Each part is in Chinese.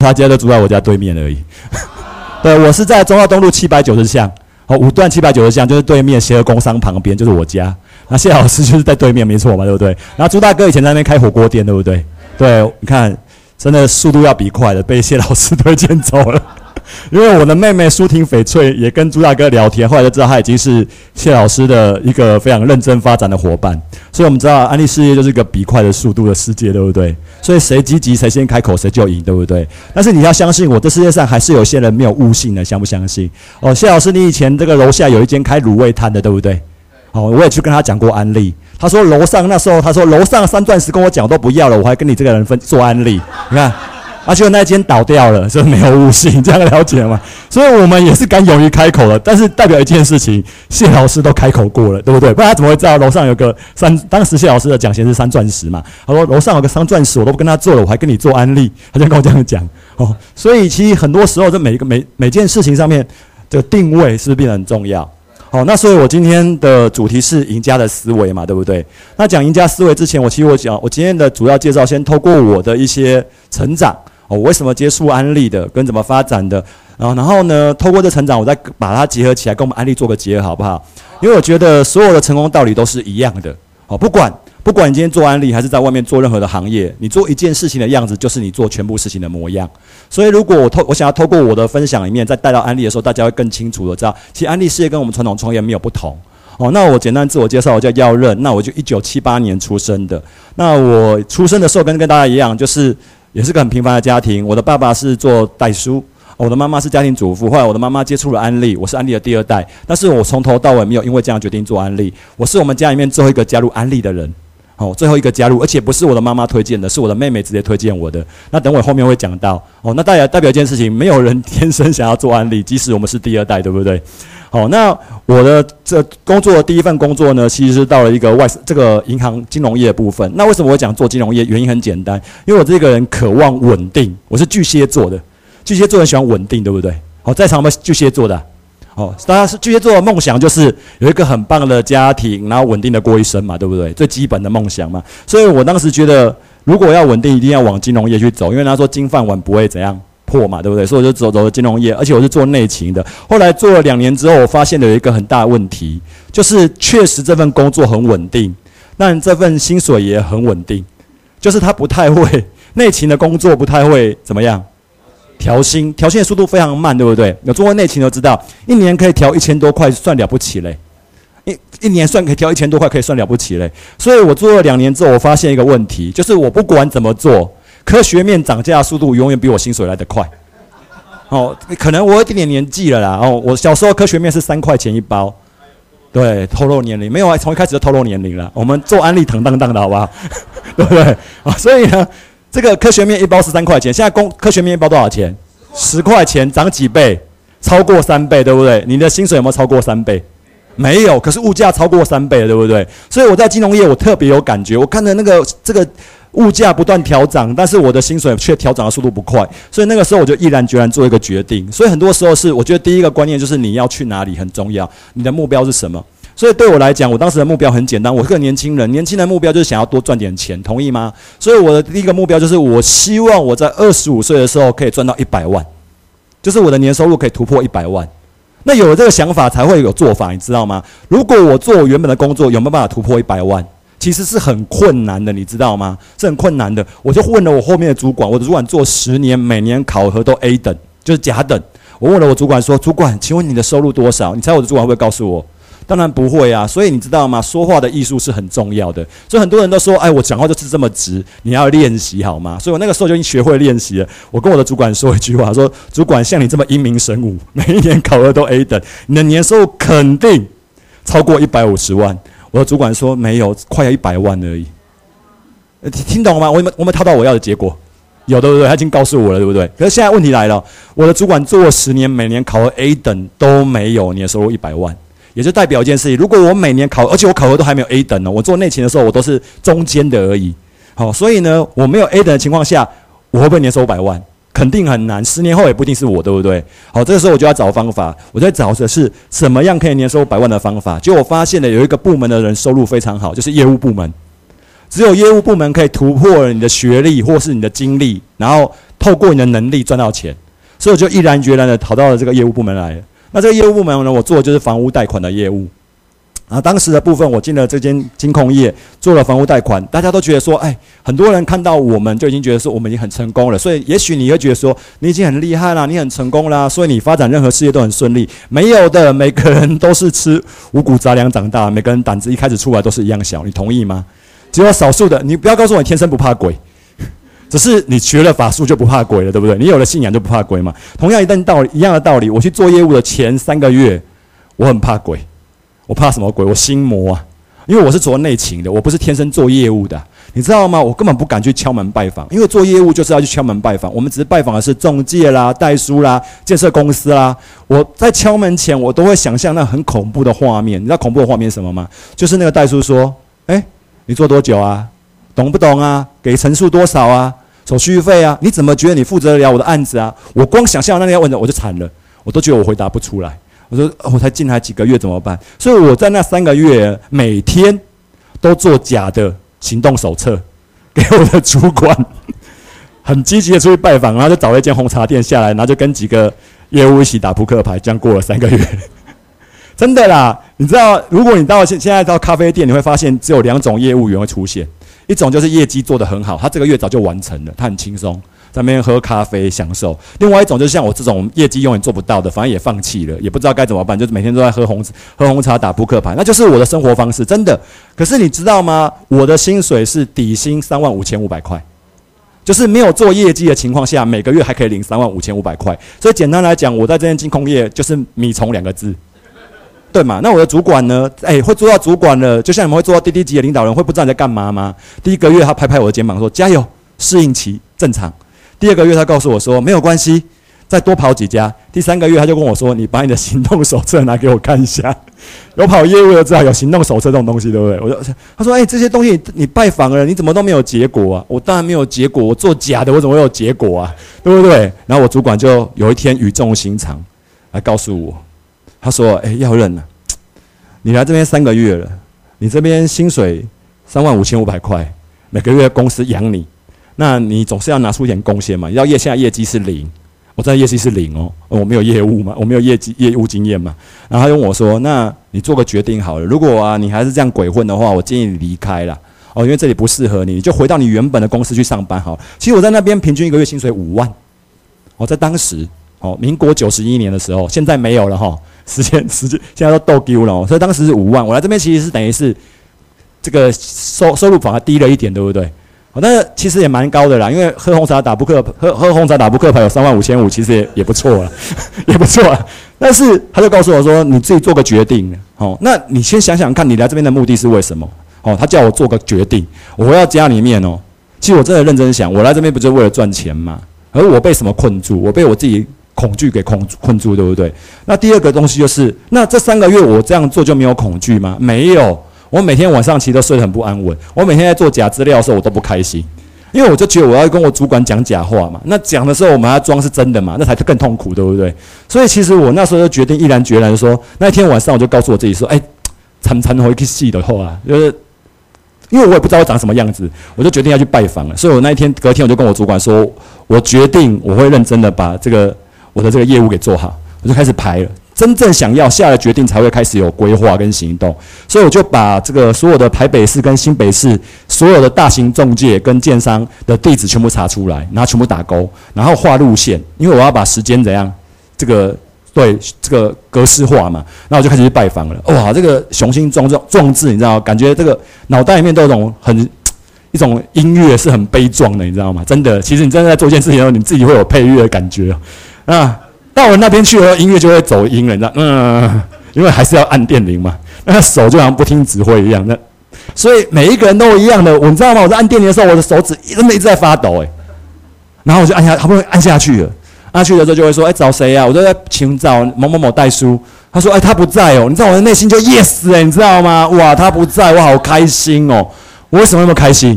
他家就住在我家对面而已。对，我是在中澳东路七百九十巷，哦，五段七百九十巷就是对面协和工商旁边，就是我家。那谢老师就是在对面，没错嘛，对不对？然后朱大哥以前在那边开火锅店，对不对？对，你看，真的速度要比快的，被谢老师推荐走了。因为我的妹妹舒婷翡翠也跟朱大哥聊天，后来就知道他已经是谢老师的一个非常认真发展的伙伴。所以我们知道安利事业就是一个比快的速度的世界，对不对？所以谁积极，谁先开口，谁就赢，对不对？但是你要相信我，这世界上还是有些人没有悟性的，相不相信？哦，谢老师，你以前这个楼下有一间开卤味摊的，对不对？哦，我也去跟他讲过安利，他说楼上那时候他说楼上三钻石跟我讲都不要了，我还跟你这个人分做安利，你看。而且那间倒掉了，所以没有悟性，这样了解吗？所以我们也是敢勇于开口了，但是代表一件事情，谢老师都开口过了，对不对？不然他怎么会知道楼上有个三？当时谢老师的奖钱是三钻石嘛？他说楼上有个三钻石，我都不跟他做了，我还跟你做安利，他就跟我这样讲哦。所以其实很多时候，这每一个每每件事情上面的定位是不是变得很重要？好，那所以我今天的主题是赢家的思维嘛，对不对？那讲赢家思维之前，我其实我讲我今天的主要介绍，先透过我的一些成长。我为什么接触安利的，跟怎么发展的，然后然后呢，透过这成长，我再把它结合起来，跟我们安利做个结合，好不好？因为我觉得所有的成功道理都是一样的。好，不管不管你今天做安利，还是在外面做任何的行业，你做一件事情的样子，就是你做全部事情的模样。所以，如果我透我想要透过我的分享里面，再带到安利的时候，大家会更清楚的知道，其实安利事业跟我们传统创业没有不同。哦，那我简单自我介绍，我叫耀任，那我就一九七八年出生的。那我出生的时候跟跟大家一样，就是。也是个很平凡的家庭。我的爸爸是做代书，我的妈妈是家庭主妇。后来我的妈妈接触了安利，我是安利的第二代。但是我从头到尾没有因为这样决定做安利。我是我们家里面最后一个加入安利的人，哦，最后一个加入，而且不是我的妈妈推荐的，是我的妹妹直接推荐我的。那等我后面会讲到，哦，那代表代表一件事情，没有人天生想要做安利，即使我们是第二代，对不对？好，那我的这工作的第一份工作呢，其实是到了一个外这个银行金融业部分。那为什么我讲做金融业？原因很简单，因为我这个人渴望稳定。我是巨蟹座的，巨蟹座人喜欢稳定，对不对？好，在场有没有巨蟹座的？哦，大家是巨蟹座的梦想就是有一个很棒的家庭，然后稳定的过一生嘛，对不对？最基本的梦想嘛。所以我当时觉得，如果要稳定，一定要往金融业去走，因为他说金饭碗不会怎样。破嘛，对不对？所以我就走走了金融业，而且我是做内勤的。后来做了两年之后，我发现有一个很大的问题，就是确实这份工作很稳定，但这份薪水也很稳定，就是他不太会内勤的工作，不太会怎么样调薪，调薪的速度非常慢，对不对？有做过内勤都知道，一年可以调一千多块，算了不起嘞。一一年算可以调一千多块，可以算了不起嘞。所以我做了两年之后，我发现一个问题，就是我不管怎么做。科学面涨价速度永远比我薪水来得快，哦，可能我有点点年纪了啦。哦，我小时候科学面是三块钱一包，对，透露年龄没有啊？从一开始就透露年龄了。我们做安利腾当当的好不好？对不对？啊，所以呢，这个科学面一包是三块钱，现在公科学面一包多少钱？十块钱，涨几倍？超过三倍，对不对？你的薪水有没有超过三倍？没有，可是物价超过三倍，对不对？所以我在金融业我特别有感觉，我看的那个这个。物价不断调涨，但是我的薪水却调涨的速度不快，所以那个时候我就毅然决然做一个决定。所以很多时候是，我觉得第一个观念就是你要去哪里很重要，你的目标是什么？所以对我来讲，我当时的目标很简单，我是个年轻人，年轻人目标就是想要多赚点钱，同意吗？所以我的第一个目标就是，我希望我在二十五岁的时候可以赚到一百万，就是我的年收入可以突破一百万。那有了这个想法，才会有做法，你知道吗？如果我做我原本的工作，有没有办法突破一百万？其实是很困难的，你知道吗？是很困难的。我就问了我后面的主管，我的主管做十年，每年考核都 A 等，就是甲等。我问了我主管说：“主管，请问你的收入多少？”你猜我的主管会不会告诉我？当然不会啊。所以你知道吗？说话的艺术是很重要的。所以很多人都说：“哎，我讲话就是这么直。”你要练习好吗？所以我那个时候就已经学会练习了。我跟我的主管说一句话：“说主管像你这么英明神武，每一年考核都 A 等，你的年收入肯定超过一百五十万。”我的主管说没有，快要一百万而已。听听懂了吗？我有我没套到我要的结果，有对不对？他已经告诉我了，对不对？可是现在问题来了，我的主管做十年，每年考核 A 等都没有年收入一百万，也就代表一件事情：如果我每年考，而且我考核都还没有 A 等呢，我做内勤的时候我都是中间的而已。好，所以呢，我没有 A 等的情况下，我会不会年收百万？肯定很难，十年后也不一定是我，对不对？好，这个时候我就要找方法，我在找的是什么样可以年收百万的方法。结果我发现了有一个部门的人收入非常好，就是业务部门。只有业务部门可以突破你的学历或是你的经历，然后透过你的能力赚到钱，所以我就毅然决然的逃到了这个业务部门来。那这个业务部门呢，我做的就是房屋贷款的业务。啊，当时的部分我进了这间金控业，做了房屋贷款，大家都觉得说，哎，很多人看到我们就已经觉得说我们已经很成功了，所以也许你会觉得说你已经很厉害了，你很成功啦，所以你发展任何事业都很顺利。没有的，每个人都是吃五谷杂粮长大，每个人胆子一开始出来都是一样小，你同意吗？只有少数的，你不要告诉我你天生不怕鬼，只是你学了法术就不怕鬼了，对不对？你有了信仰就不怕鬼嘛。同样一旦道理，一样的道理，我去做业务的前三个月，我很怕鬼。我怕什么鬼？我心魔啊！因为我是做内勤的，我不是天生做业务的，你知道吗？我根本不敢去敲门拜访，因为做业务就是要去敲门拜访。我们只是拜访的是中介啦、代书啦、建设公司啦。我在敲门前，我都会想象那很恐怖的画面。你知道恐怖的画面是什么吗？就是那个代书说：“哎，你做多久啊？懂不懂啊？给陈述多少啊？手续费啊？你怎么觉得你负责得了我的案子啊？”我光想象那个要问的，我就惨了，我都觉得我回答不出来。我说我才进来几个月怎么办？所以我在那三个月每天都做假的行动手册 给我的主管，很积极的出去拜访，然后就找了一间红茶店下来，然后就跟几个业务一起打扑克牌，这样过了三个月。真的啦，你知道，如果你到现现在到咖啡店，你会发现只有两种业务员会出现，一种就是业绩做得很好，他这个月早就完成了，他很轻松。在那边喝咖啡享受，另外一种就是像我这种业绩永远做不到的，反正也放弃了，也不知道该怎么办，就是每天都在喝红喝红茶打扑克牌，那就是我的生活方式，真的。可是你知道吗？我的薪水是底薪三万五千五百块，就是没有做业绩的情况下，每个月还可以领三万五千五百块。所以简单来讲，我在这间金控业就是米虫两个字，对嘛？那我的主管呢？哎，会做到主管了，就像你们会做到滴滴级的领导人，会不知道你在干嘛吗？第一个月他拍拍我的肩膀说：“加油，适应期正常。”第二个月，他告诉我说没有关系，再多跑几家。第三个月，他就跟我说：“你把你的行动手册拿给我看一下。”有跑业务的知道有行动手册这种东西，对不对？我就他说：“哎，这些东西你拜访了，你怎么都没有结果啊？”我当然没有结果，我做假的，我怎么会有结果啊？对不对？然后我主管就有一天语重心长来告诉我，他说：“哎，要认了，你来这边三个月了，你这边薪水三万五千五百块，每个月公司养你。”那你总是要拿出一点贡献嘛？你知道业现在业绩是零，我在业绩是零哦，我没有业务嘛，我没有业绩业务经验嘛。然后他问我说：“那你做个决定好了，如果啊你还是这样鬼混的话，我建议你离开了哦，因为这里不适合你，你就回到你原本的公司去上班好。其实我在那边平均一个月薪水五万，我在当时哦，民国九十一年的时候，现在没有了哈，时间时间现在都都丢了，所以当时是五万。我来这边其实是等于是这个收收入反而低了一点，对不对？哦，但是其实也蛮高的啦，因为喝红茶打扑克，喝喝红茶打扑克牌有三万五千五，其实也 也不错了，也不错。但是他就告诉我说：“你自己做个决定。”哦，那你先想想看，你来这边的目的是为什么？哦，他叫我做个决定，我回到家里面哦。其实我真的认真想，我来这边不就是为了赚钱吗？而我被什么困住？我被我自己恐惧给困困住，对不对？那第二个东西就是，那这三个月我这样做就没有恐惧吗？没有。我每天晚上其实都睡得很不安稳。我每天在做假资料的时候，我都不开心，因为我就觉得我要跟我主管讲假话嘛。那讲的时候，我们还要装是真的嘛，那才更痛苦，对不对？所以其实我那时候就决定毅然决然说，那天晚上我就告诉我自己说：“哎，参参回去戏的话，就是因为我也不知道我长什么样子，我就决定要去拜访了。所以我那一天隔天我就跟我主管说，我决定我会认真的把这个我的这个业务给做好，我就开始排了。”真正想要下了决定，才会开始有规划跟行动。所以我就把这个所有的台北市跟新北市所有的大型中介跟建商的地址全部查出来，然后全部打勾，然后画路线，因为我要把时间怎样，这个对这个格式化嘛。那我就开始去拜访了。哇，这个雄心壮壮壮志，你知道感觉这个脑袋里面都有种很一种音乐是很悲壮的，你知道吗？真的，其实你真的在做一件事情的时候，你自己会有配乐的感觉啊。到了那边去了，音乐就会走音了，你知道？嗯，因为还是要按电铃嘛，那手就好像不听指挥一样。那所以每一个人都一样的，我知道吗？我在按电铃的时候，我的手指真的一直在发抖，哎。然后我就按下，好不容易按下去了。按下去的时候就会说：“哎，找谁啊？”我就在寻找某某某代书。他说：“哎，他不在哦。”你知道我的内心就 yes 哎，你知道吗？哇，他不在，我好开心哦。我为什么那么开心？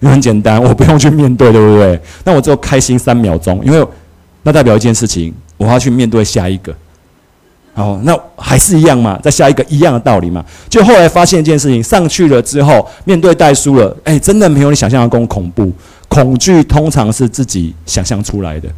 因为很简单，我不用去面对，对不对？那我只有开心三秒钟，因为那代表一件事情。我要去面对下一个，好，那还是一样嘛，在下一个一样的道理嘛。就后来发现一件事情，上去了之后，面对代书了，哎，真的没有你想象的更恐怖。恐惧通常是自己想象出来的。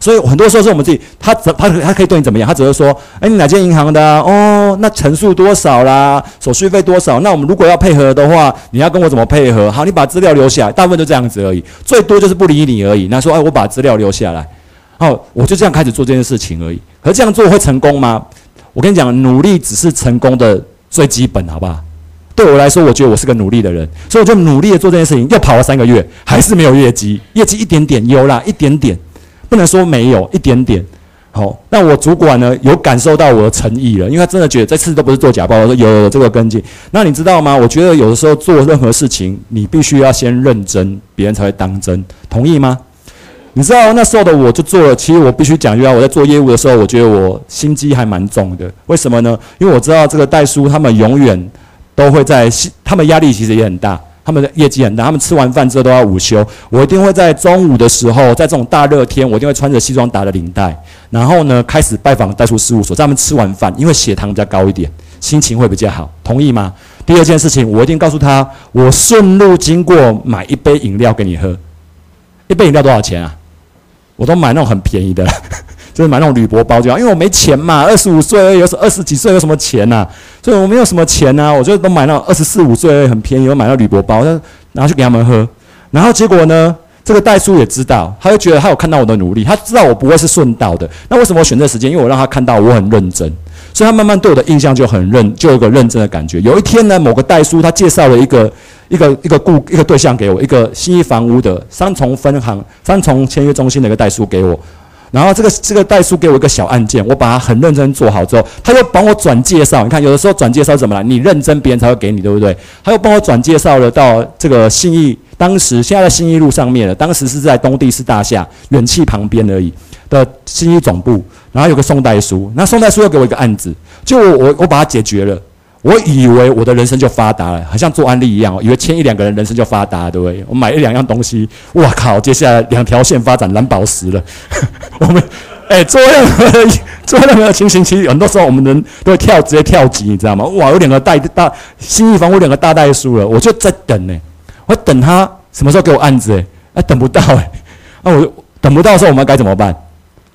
所以很多时候是我们自己，他怎他他可以对你怎么样？他只会说：“哎，你哪间银行的？哦，那层数多少啦？手续费多少？那我们如果要配合的话，你要跟我怎么配合？好，你把资料留下来，大部分就这样子而已，最多就是不理你而已。那说：哎，我把资料留下来，哦，我就这样开始做这件事情而已。可这样做会成功吗？我跟你讲，努力只是成功的最基本，好不好？对我来说，我觉得我是个努力的人，所以我就努力的做这件事情。又跑了三个月，还是没有业绩，业绩一点点有啦，一点点。不能说没有一点点，好，那我主管呢有感受到我的诚意了，因为他真的觉得这次都不是做假报，我说有这个跟进。那你知道吗？我觉得有的时候做任何事情，你必须要先认真，别人才会当真，同意吗？你知道那时候的我就做了，其实我必须讲一句话，我在做业务的时候，我觉得我心机还蛮重的。为什么呢？因为我知道这个代书他们永远都会在，他们压力其实也很大。他们的业绩很大，他们吃完饭之后都要午休。我一定会在中午的时候，在这种大热天，我一定会穿着西装打着领带，然后呢开始拜访代书事务所。在他们吃完饭，因为血糖比较高一点，心情会比较好，同意吗？第二件事情，我一定告诉他，我顺路经过买一杯饮料给你喝。一杯饮料多少钱啊？我都买那种很便宜的。就是买那种铝箔包就好，因为我没钱嘛，二十五岁有二十几岁有什么钱呐？所以我没有什么钱呐，我就都买那种二十四五岁很便宜，我买那铝箔包，然后去给他们喝。然后结果呢，这个代叔也知道，他就觉得他有看到我的努力，他知道我不会是顺道的。那为什么我选这时间？因为我让他看到我很认真，所以他慢慢对我的印象就很认，就有个认真的感觉。有一天呢，某个代书他介绍了一个一个一个顾一个对象给我，一个新一房屋的三重分行三重签约中心的一个代书给我。然后这个这个代书给我一个小案件，我把它很认真做好之后，他又帮我转介绍。你看，有的时候转介绍怎么了？你认真，别人才会给你，对不对？他又帮我转介绍了到这个信义，当时现在在信义路上面了，当时是在东帝市大厦远气旁边而已的新义总部。然后有个宋代书，那宋代书又给我一个案子，就我我把它解决了。我以为我的人生就发达了，好像做安利一样，以为签一两个人人生就发达，对不对？我买一两样东西，哇靠！接下来两条线发展蓝宝石了。我们哎，做任何做任何情形，其实很多时候我们人都会跳，直接跳级，你知道吗？哇，有两个大大新一房，我两个大代书了，我就在等呢，我等他什么时候给我案子？哎，哎，等不到哎，那我等不到的时候，我们该怎么办？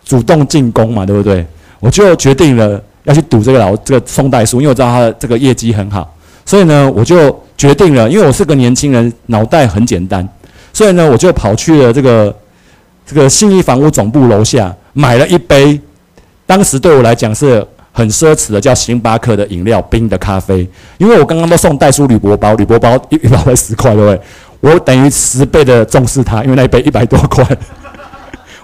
主动进攻嘛，对不对？我就决定了。要去赌这个老这个宋代书，因为我知道他的这个业绩很好，所以呢，我就决定了，因为我是个年轻人，脑袋很简单，所以呢，我就跑去了这个这个信义房屋总部楼下，买了一杯，当时对我来讲是很奢侈的，叫星巴克的饮料，冰的咖啡，因为我刚刚都送代书铝箔包，铝箔包一一包才十块，对不对？我等于十倍的重视它，因为那一杯一百多块。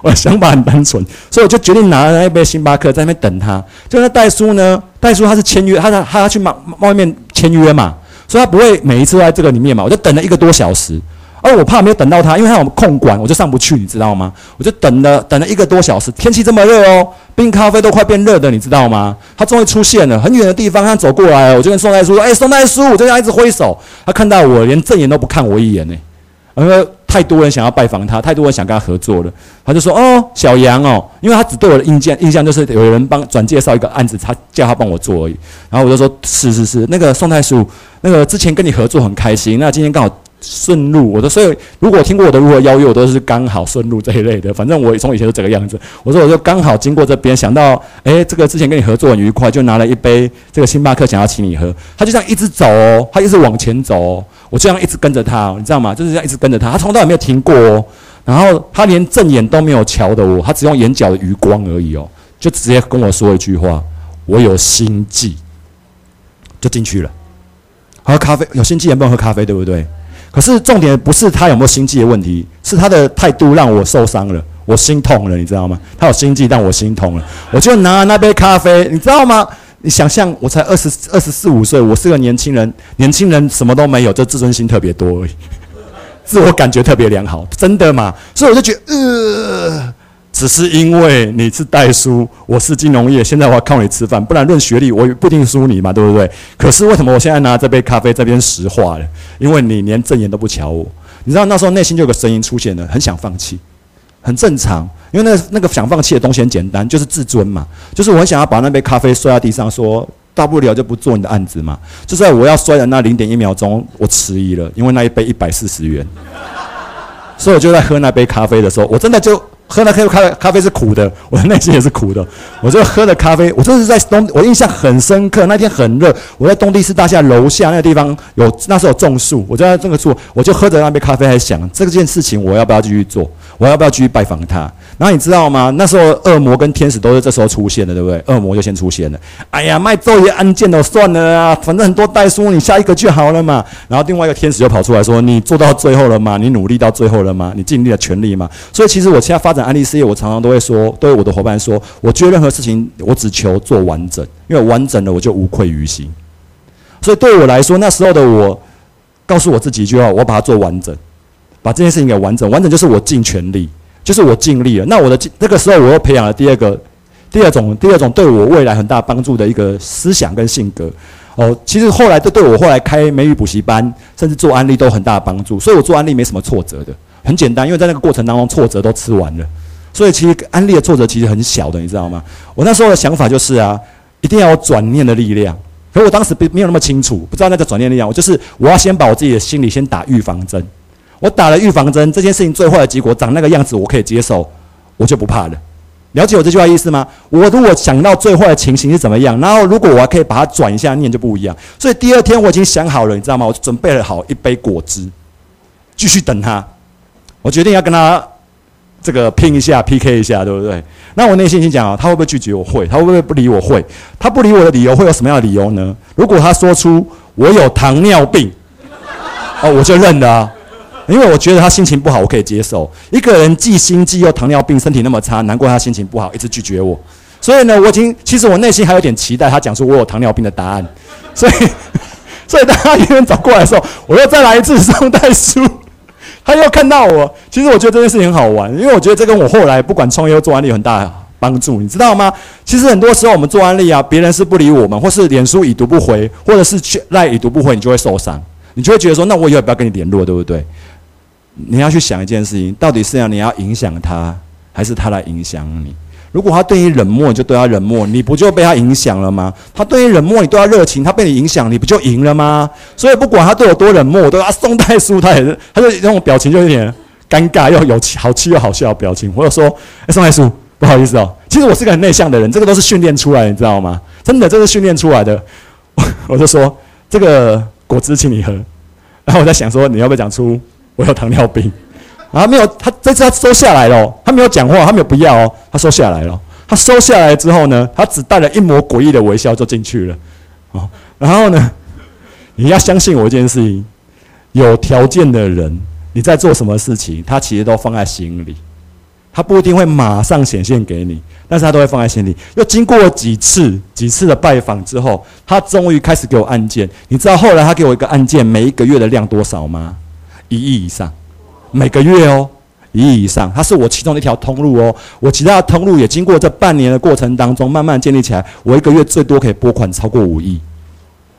我的想法很单纯，所以我就决定拿了那一杯星巴克在那边等他。就那戴叔呢，戴叔他是签约，他他他要去外外面签约嘛，所以他不会每一次都在这个里面嘛。我就等了一个多小时，而我怕没有等到他，因为他有空管，我就上不去，你知道吗？我就等了等了一个多小时，天气这么热哦，冰咖啡都快变热的，你知道吗？他终于出现了，很远的地方，他走过来，我就跟宋代叔说：“哎，宋代叔！”我就这样一直挥手，他看到我，连正眼都不看我一眼呢。然后太多人想要拜访他，太多人想跟他合作了，他就说：“哦，小杨哦，因为他只对我的印象印象就是有人帮转介绍一个案子，他叫他帮我做而已。”然后我就说：“是是是，那个宋太叔，那个之前跟你合作很开心，那今天刚好。”顺路，我说，所以如果听过我的如何邀约，我都是刚好顺路这一类的。反正我从以前就这个样子。我说，我就刚好经过这边，想到，哎，这个之前跟你合作很愉快，就拿了一杯这个星巴克，想要请你喝。他就这样一直走，哦，他一直往前走，哦，我这样一直跟着他，你知道吗？就是这样一直跟着他，他从头到尾没有停过哦。然后他连正眼都没有瞧的我，他只用眼角的余光而已哦，就直接跟我说一句话：“我有心悸。”就进去了。喝咖啡有心悸也不能喝咖啡，对不对？可是重点不是他有没有心悸的问题，是他的态度让我受伤了，我心痛了，你知道吗？他有心悸，但我心痛了。我就拿那杯咖啡，你知道吗？你想象我才二十二十四五岁，我是个年轻人，年轻人什么都没有，就自尊心特别多而已，自我感觉特别良好，真的嘛？所以我就觉得，呃。只是因为你是代书，我是金融业，现在我要靠你吃饭，不然论学历我也不一定输你嘛，对不对？可是为什么我现在拿这杯咖啡这边石化了？因为你连正眼都不瞧我，你知道那时候内心就有个声音出现了，很想放弃，很正常，因为那那个想放弃的东西很简单，就是自尊嘛，就是我很想要把那杯咖啡摔在地上，说大不了就不做你的案子嘛。就在我要摔的那零点一秒钟，我迟疑了，因为那一杯一百四十元。所以我就在喝那杯咖啡的时候，我真的就。喝那咖咖咖啡是苦的，我的内心也是苦的。我就喝的咖啡，我就是在东，我印象很深刻。那天很热，我在东帝市大厦楼下那个地方有那时候种树，我就在这个树，我就喝着那杯咖啡，还想这件事情我要不要继续做，我要不要继续拜访他。然后你知道吗？那时候恶魔跟天使都是这时候出现的，对不对？恶魔就先出现了。哎呀，卖咒语案件都算了啊，反正很多代书，你下一个就好了嘛。然后另外一个天使就跑出来说：“你做到最后了吗？你努力到最后了吗？你尽力了全力吗？”所以其实我现在发展。安利事业，我常常都会说，对我的伙伴说，我觉得任何事情，我只求做完整，因为完整了，我就无愧于心。所以对我来说，那时候的我，告诉我自己一句话：我把它做完整，把这件事情给完整。完整就是我尽全力，就是我尽力了。那我的那个时候，我又培养了第二个、第二种、第二种对我未来很大帮助的一个思想跟性格。哦，其实后来都对我后来开美语补习班，甚至做安利都很大帮助。所以我做安利没什么挫折的。很简单，因为在那个过程当中，挫折都吃完了，所以其实安利的挫折其实很小的，你知道吗？我那时候的想法就是啊，一定要有转念的力量。可我当时没没有那么清楚，不知道那个转念力量。我就是我要先把我自己的心里先打预防针。我打了预防针，这件事情最坏的结果长那个样子，我可以接受，我就不怕了。了解我这句话意思吗？我如果想到最坏的情形是怎么样，然后如果我还可以把它转一下念，就不一样。所以第二天我已经想好了，你知道吗？我准备了好一杯果汁，继续等他。我决定要跟他这个拼一下，PK 一下，对不对？那我内心心讲啊，他会不会拒绝我？会，他会不会不理我？会，他不理我的理由会有什么样的理由呢？如果他说出我有糖尿病，哦，我就认了，因为我觉得他心情不好，我可以接受。一个人既心悸又糖尿病，身体那么差，难怪他心情不好，一直拒绝我。所以呢，我已经其实我内心还有点期待他讲出我有糖尿病的答案。所以，所以当他医院走过来的时候，我又再来一次 送代书。他又看到我，其实我觉得这件事情很好玩，因为我觉得这跟我后来不管创业做安利有很大帮助，你知道吗？其实很多时候我们做安利啊，别人是不理我们，或是脸书已读不回，或者是去赖已读不回，你就会受伤，你就会觉得说，那我以后不要跟你联络，对不对？你要去想一件事情，到底是要你要影响他，还是他来影响你？如果他对你冷漠，你就对他冷漠，你不就被他影响了吗？他对你冷漠，你对他热情，他被你影响，你不就赢了吗？所以不管他对我多冷漠，我都要送袋书，他也是，他就那种表情就有点尴尬，又有好气又好笑的表情。我就说，哎，送袋书，不好意思哦。其实我是个很内向的人，这个都是训练出来，你知道吗？真的，这是训练出来的。我就说，这个果汁请你喝。然后我在想说，你要不要讲出我有糖尿病？啊，没有，他这次他收下来了，他没有讲话，他没有不要哦，他收下来了。他收下来之后呢，他只带了一抹诡异的微笑就进去了，哦，然后呢，你要相信我一件事情，有条件的人，你在做什么事情，他其实都放在心里，他不一定会马上显现给你，但是他都会放在心里。又经过几次几次的拜访之后，他终于开始给我案件。你知道后来他给我一个案件，每一个月的量多少吗？一亿以上。每个月哦，一亿以上，它是我其中的一条通路哦。我其他的通路也经过这半年的过程当中，慢慢建立起来。我一个月最多可以拨款超过五亿。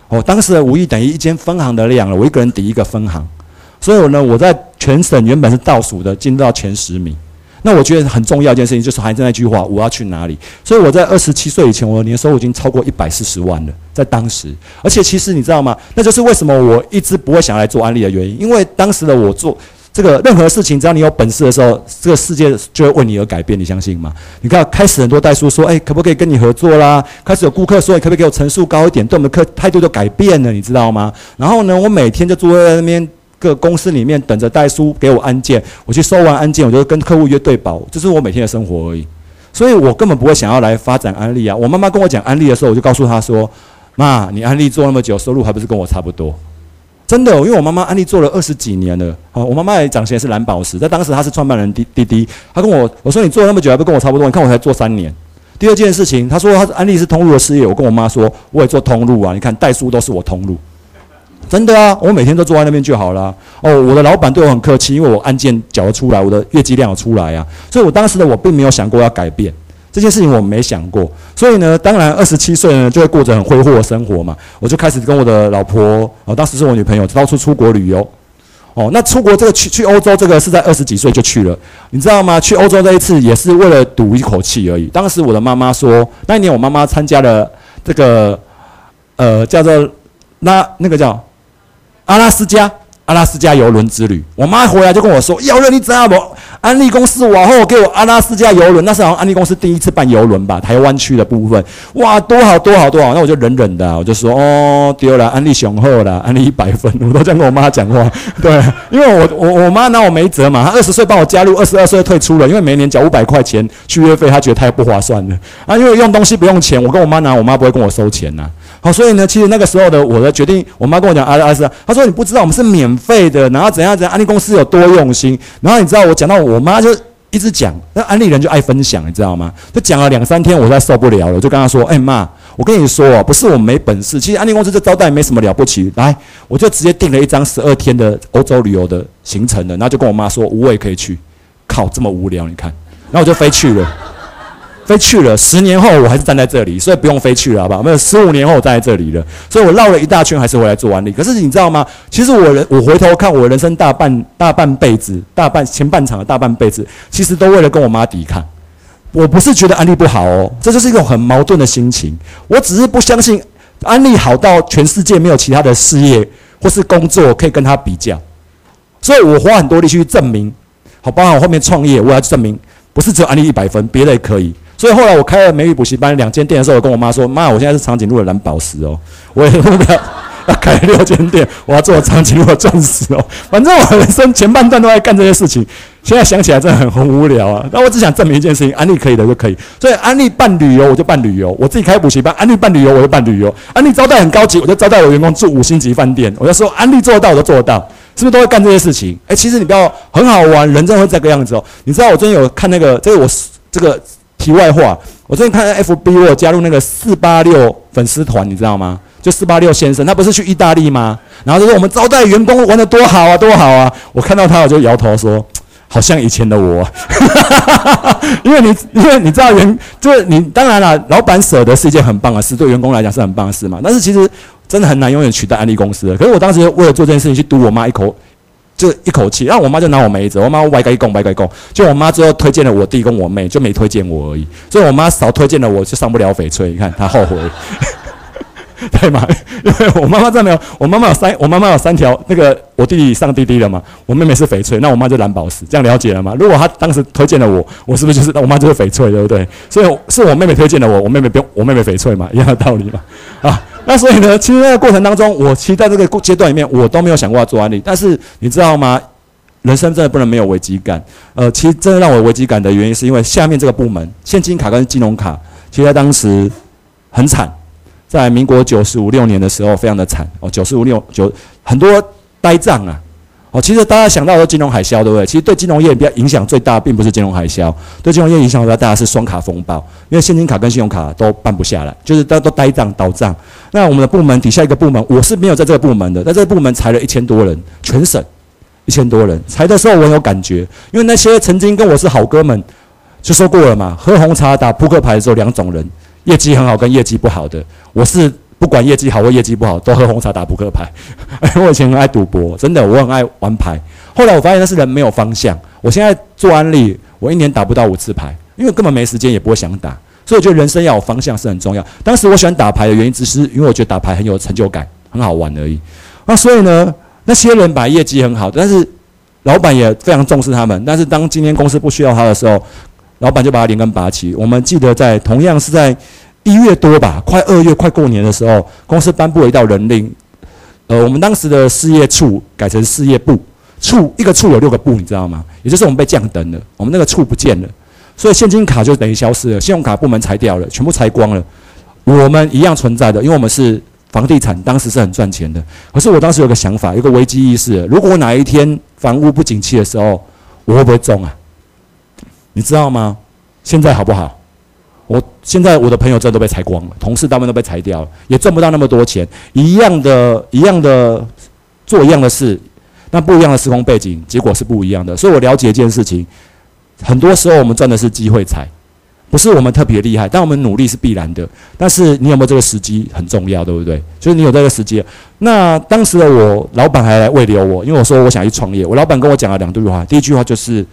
哦，当时的五亿等于一间分行的量了。我一个人抵一个分行，所以呢，我在全省原本是倒数的，进到前十名。那我觉得很重要一件事情，就是还是那句话：我要去哪里？所以我在二十七岁以前，我的年收入已经超过一百四十万了，在当时。而且其实你知道吗？那就是为什么我一直不会想来做安利的原因，因为当时的我做。这个任何事情，只要你有本事的时候，这个世界就会为你而改变。你相信吗？你看，开始很多代书说：“哎，可不可以跟你合作啦？”开始有顾客说：“你可不可以给我层数高一点？”对我们的客态度就改变了，你知道吗？然后呢，我每天就坐在那边各公司里面等着代书给我案件。我去收完案件，我就跟客户约对保，这是我每天的生活而已。所以我根本不会想要来发展安利啊！我妈妈跟我讲安利的时候，我就告诉她说：“妈，你安利做那么久，收入还不是跟我差不多？”真的，因为我妈妈安利做了二十几年了，好，我妈妈也长得是蓝宝石，在当时她是创办人滴滴滴，她跟我我说你做了那么久还不跟我差不多，你看我才做三年。第二件事情，她说她安利是通路的事业，我跟我妈说我也做通路啊，你看代书都是我通路，真的啊，我每天都坐在那边就好了。哦，我的老板对我很客气，因为我案件缴得出来，我的业绩量有出来啊，所以我当时的我并没有想过要改变。这件事情我没想过，所以呢，当然二十七岁呢就会过着很挥霍的生活嘛。我就开始跟我的老婆，哦，当时是我女朋友，到处出国旅游。哦，那出国这个去去欧洲这个是在二十几岁就去了，你知道吗？去欧洲这一次也是为了赌一口气而已。当时我的妈妈说，那一年我妈妈参加了这个，呃，叫做那那个叫阿拉斯加阿拉斯加游轮之旅。我妈回来就跟我说：“姚乐，你知道不？安利公司往后给我阿拉斯加游轮，那是好像安利公司第一次办游轮吧？台湾区的部分，哇，多好多好多好！那我就忍忍的，我就说：哦，丢了，安利雄厚了，安利一百分，我都这样跟我妈讲话。对，因为我我我妈拿我没辙嘛，她二十岁帮我加入，二十二岁退出了，因为每年缴五百块钱续约费，她觉得太不划算了啊。因为用东西不用钱，我跟我妈拿，我妈不会跟我收钱呐。好，所以呢，其实那个时候的我的决定，我妈跟我讲，阿阿斯，她说你不知道我们是免费的，然后怎样怎样，安利公司有多用心，然后你知道我讲到我妈就一直讲，那安利人就爱分享，你知道吗？就讲了两三天，我才受不了了，就跟她说，哎妈，我跟你说哦，不是我没本事，其实安利公司这招待没什么了不起，来，我就直接订了一张十二天的欧洲旅游的行程的，然后就跟我妈说，我也可以去，靠，这么无聊，你看，然后我就飞去了。飞去了，十年后我还是站在这里，所以不用飞去了，好不好？没有，十五年后我站在这里了，所以我绕了一大圈，还是回来做安利。可是你知道吗？其实我人，我回头看我人生大半大半辈子，大半前半场的大半辈子，其实都为了跟我妈抵抗。我不是觉得安利不好哦，这就是一种很矛盾的心情。我只是不相信安利好到全世界没有其他的事业或是工作可以跟他比较，所以我花很多力气去证明。好，包含我后面创业，我要证明不是只有安利一百分，别的也可以。所以后来我开了美语补习班两间店的时候，我跟我妈说：“妈，我现在是长颈鹿的蓝宝石哦，我也目标要开六间店，我要做长颈鹿的钻石哦。反正我人生前半段都在干这些事情，现在想起来真的很很无聊啊。但我只想证明一件事情：安利可以的就可以。所以安利办旅游我就办旅游，我自己开补习班；安利办旅游我就办旅游；安利招待很高级，我就招待我员工住五星级饭店。我就说安利做得到，我就做得到，是不是都会干这些事情？哎，其实你不要很好玩，人真的会这个样子哦。你知道我最近有看那个，这个我这个。题外话，我最近看 FB，我加入那个四八六粉丝团，你知道吗？就四八六先生，他不是去意大利吗？然后就说我们招待员工玩的多好啊，多好啊！我看到他，我就摇头说，好像以前的我，因为你因为你知道员，就是你当然了，老板舍得是一件很棒的事，对员工来讲是很棒的事嘛。但是其实真的很难永远取代安利公司的。可是我当时为了做这件事情，去堵我妈一口。就一口气，然后我妈就拿我没辙，我妈歪该供歪该供，就我妈最后推荐了我弟跟我妹，就没推荐我而已。所以我妈少推荐了我，就上不了翡翠。你看她后悔，对吗？因为我妈妈这样没有，我妈妈有三，我妈妈有三条，那个我弟弟上滴滴了嘛，我妹妹是翡翠，那我妈就蓝宝石，这样了解了吗？如果她当时推荐了我，我是不是就是我妈就是翡翠，对不对？所以是我妹妹推荐了我，我妹妹不用，我妹妹翡翠嘛，一样的道理嘛，啊。那所以呢，其实那个过程当中，我其实在这个阶段里面，我都没有想过要做安利。但是你知道吗？人生真的不能没有危机感。呃，其实真的让我危机感的原因，是因为下面这个部门，现金卡跟金融卡，其实在当时很惨，在民国九十五六年的时候，非常的惨哦，九十五六九很多呆账啊。哦，其实大家想到的金融海啸，对不对？其实对金融业比较影响最大，并不是金融海啸，对金融业影响比较大的是双卡风暴，因为现金卡跟信用卡都办不下来，就是大家都呆账倒账。那我们的部门底下一个部门，我是没有在这个部门的，在这个部门裁了一千多人，全省一千多人。裁的时候我有感觉，因为那些曾经跟我是好哥们，就说过了嘛，喝红茶打扑克牌的时候两种人，业绩很好跟业绩不好的，我是。不管业绩好或业绩不好，都喝红茶打扑克牌。我以前很爱赌博，真的，我很爱玩牌。后来我发现那是人没有方向。我现在做安利，我一年打不到五次牌，因为根本没时间，也不会想打。所以我觉得人生要有方向是很重要。当时我喜欢打牌的原因，只是因为我觉得打牌很有成就感，很好玩而已。那所以呢，那些人把业绩很好，但是老板也非常重视他们。但是当今天公司不需要他的时候，老板就把他连根拔起。我们记得在同样是在。一月多吧，快二月，快过年的时候，公司颁布了一道人令，呃，我们当时的事业处改成事业部，处一个处有六个部，你知道吗？也就是我们被降等了，我们那个处不见了，所以现金卡就等于消失了，信用卡部门裁掉了，全部裁光了，我们一样存在的，因为我们是房地产，当时是很赚钱的。可是我当时有个想法，有个危机意识，如果哪一天房屋不景气的时候，我会不会中啊？你知道吗？现在好不好？我现在我的朋友真都被裁光了，同事大部分都被裁掉了，也赚不到那么多钱。一样的，一样的做一样的事，那不一样的时空背景，结果是不一样的。所以我了解一件事情，很多时候我们赚的是机会财，不是我们特别厉害，但我们努力是必然的。但是你有没有这个时机很重要，对不对？就是你有这个时机。那当时的我，老板还来慰留我，因为我说我想去创业。我老板跟我讲了两句话，第一句话就是：“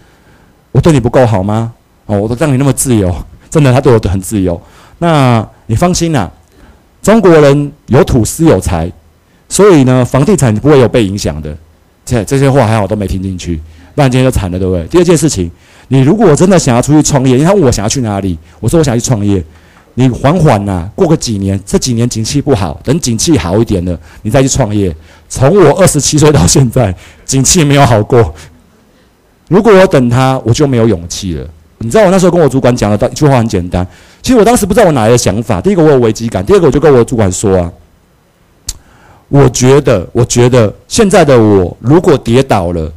我对你不够好吗？哦，我都让你那么自由。”真的，他对我很自由。那你放心啦，中国人有土司有财，所以呢，房地产不会有被影响的。这这些话还好都没听进去，不然今天就惨了，对不对？第二件事情，你如果真的想要出去创业，因为我想要去哪里，我说我想去创业，你缓缓呐，过个几年，这几年景气不好，等景气好一点了，你再去创业。从我二十七岁到现在，景气没有好过。如果我等他，我就没有勇气了。你知道我那时候跟我主管讲的一句话很简单，其实我当时不知道我哪来的想法。第一个我有危机感，第二个我就跟我主管说啊，我觉得，我觉得现在的我如果跌倒了，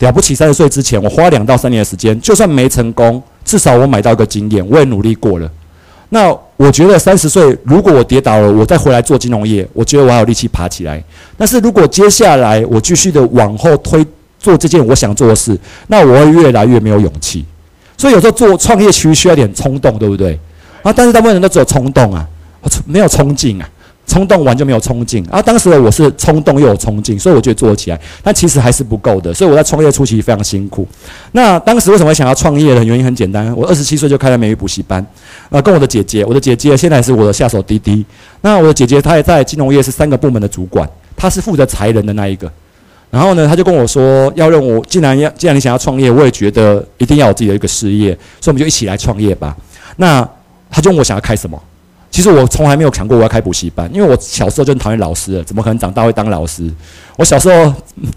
了不起三十岁之前，我花两到三年的时间，就算没成功，至少我买到一个经验，我也努力过了。那我觉得三十岁如果我跌倒了，我再回来做金融业，我觉得我还有力气爬起来。但是如果接下来我继续的往后推。做这件我想做的事，那我会越来越没有勇气。所以有时候做创业其实需要点冲动，对不对？啊，但是大部分人都只有冲动啊，没有冲劲啊，冲动完就没有冲劲啊。当时的我是冲动又有冲劲，所以我觉得做起来，但其实还是不够的。所以我在创业初期非常辛苦。那当时为什么想要创业的原因很简单，我二十七岁就开了美语补习班，啊，跟我的姐姐，我的姐姐现在是我的下手滴滴。那我的姐姐她也在金融业是三个部门的主管，她是负责裁人的那一个。然后呢，他就跟我说，要让我既然要既然你想要创业，我也觉得一定要有自己的一个事业，所以我们就一起来创业吧。那他就问我想要开什么？其实我从来没有想过我要开补习班，因为我小时候就很讨厌老师，怎么可能长大会当老师？我小时候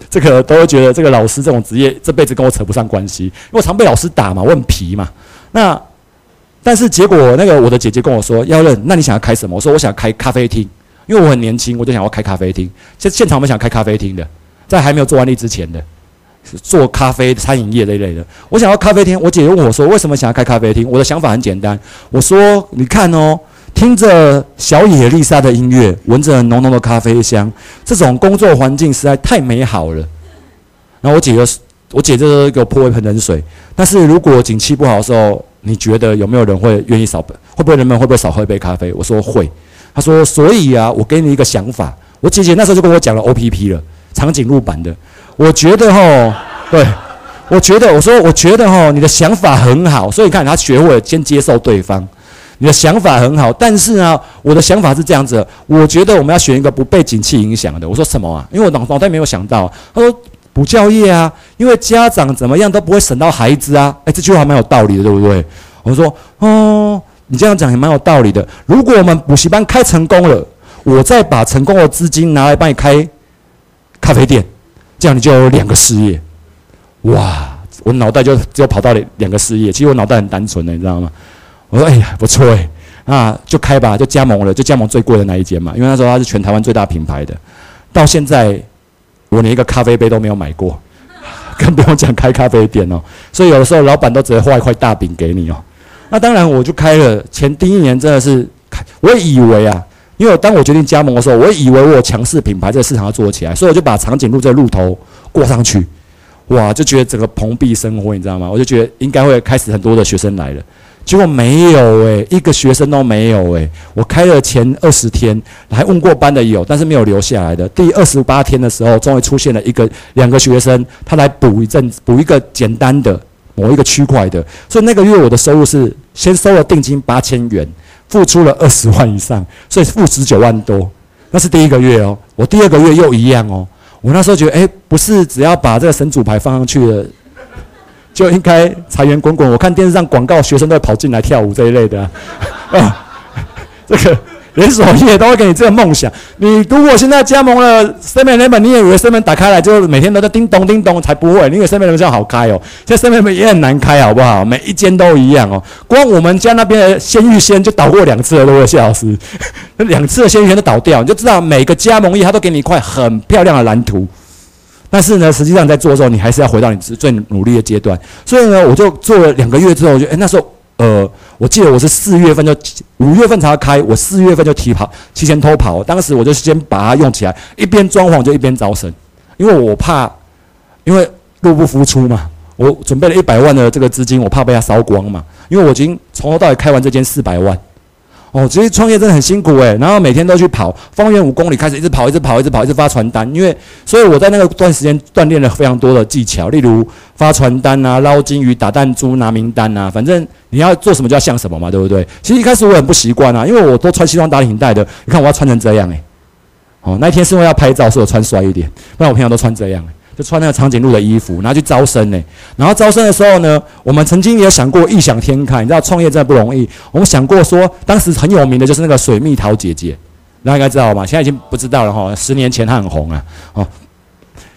这个都会觉得这个老师这种职业这辈子跟我扯不上关系，因为我常被老师打嘛，我很皮嘛。那但是结果那个我的姐姐跟我说，要认，那你想要开什么？我说我想开咖啡厅，因为我很年轻，我就想要开咖啡厅。现现场我们想开咖啡厅的。在还没有做安利之前的，做咖啡餐饮业这一类的。我想要咖啡厅，我姐姐问我说：“为什么想要开咖啡厅？”我的想法很简单，我说：“你看哦，听着小野丽莎的音乐，闻着浓浓的咖啡香，这种工作环境实在太美好了。”然后我姐就我姐就给我泼一盆冷水。但是如果景气不好的时候，你觉得有没有人会愿意少？会不会人们会不会少喝一杯咖啡？我说会。她说：“所以啊，我给你一个想法。”我姐姐那时候就跟我讲了 O P P 了。长颈鹿版的，我觉得哈，对，我觉得我说我觉得哈，你的想法很好，所以你看他学会了先接受对方，你的想法很好，但是呢，我的想法是这样子，我觉得我们要选一个不被景气影响的。我说什么啊？因为我脑脑袋没有想到，他说补教业啊，因为家长怎么样都不会省到孩子啊，哎，这句话蛮有道理的，对不对？我说哦，你这样讲也蛮有道理的。如果我们补习班开成功了，我再把成功的资金拿来帮你开。咖啡店，这样你就有两个事业，哇！我脑袋就就跑到了两个事业。其实我脑袋很单纯的，你知道吗？我说：“哎呀，不错哎，那，就开吧，就加盟了，就加盟最贵的那一间嘛。因为那时候它是全台湾最大品牌的。到现在，我连一个咖啡杯都没有买过，更不用讲开咖啡店哦。所以有的时候老板都直接画一块大饼给你哦。那当然，我就开了。前第一年真的是开，我以为啊。因为当我决定加盟的时候，我以为我强势品牌在市场要做起来，所以我就把长颈鹿这个路头过上去，哇，就觉得整个蓬荜生辉，你知道吗？我就觉得应该会开始很多的学生来了，结果没有诶，一个学生都没有诶。我开了前二十天，还问过班的有，但是没有留下来的。第二十八天的时候，终于出现了一个两个学生，他来补一阵，补一个简单的某一个区块的，所以那个月我的收入是先收了定金八千元。付出了二十万以上，所以付十九万多，那是第一个月哦。我第二个月又一样哦。我那时候觉得，哎，不是只要把这个神主牌放上去了，就应该财源滚滚。我看电视上广告，学生都跑进来跳舞这一类的，啊，这个。连锁业都会给你这个梦想。你如果现在加盟了 Seven Eleven，你也以为 Seven 打开来就每天都在叮咚叮咚，才不会。你以为 Seven Eleven 这样好开哦，现在 Seven Eleven 也很难开，好不好？每一间都一样哦。光我们家那边的鲜芋仙就倒过两次了，对不谢老师？那 两次的鲜芋仙都倒掉，你就知道每个加盟业它都给你一块很漂亮的蓝图。但是呢，实际上在做的时候，你还是要回到你最努力的阶段。所以呢，我就做了两个月之后，我就哎那时候。呃，我记得我是四月份就五月份才要开，我四月份就提跑提前偷跑。当时我就先把它用起来，一边装潢就一边招生，因为我怕，因为入不敷出嘛。我准备了一百万的这个资金，我怕被它烧光嘛。因为我已经从头到尾开完这间四百万。哦，其实创业真的很辛苦诶，然后每天都去跑，方圆五公里开始一直跑，一直跑，一直跑，一直发传单。因为，所以我在那个段时间锻炼了非常多的技巧，例如发传单啊、捞金鱼、打弹珠、拿名单啊，反正你要做什么就要像什么嘛，对不对？其实一开始我很不习惯啊，因为我都穿西装打领带的，你看我要穿成这样诶。哦，那一天是因为要拍照，所以我穿帅一点，不然我平常都穿这样诶。就穿那个长颈鹿的衣服，然后去招生呢。然后招生的时候呢，我们曾经也想过异想天开，你知道创业真的不容易。我们想过说，当时很有名的就是那个水蜜桃姐姐，大家应该知道吧？现在已经不知道了哈。十年前她很红啊，哦，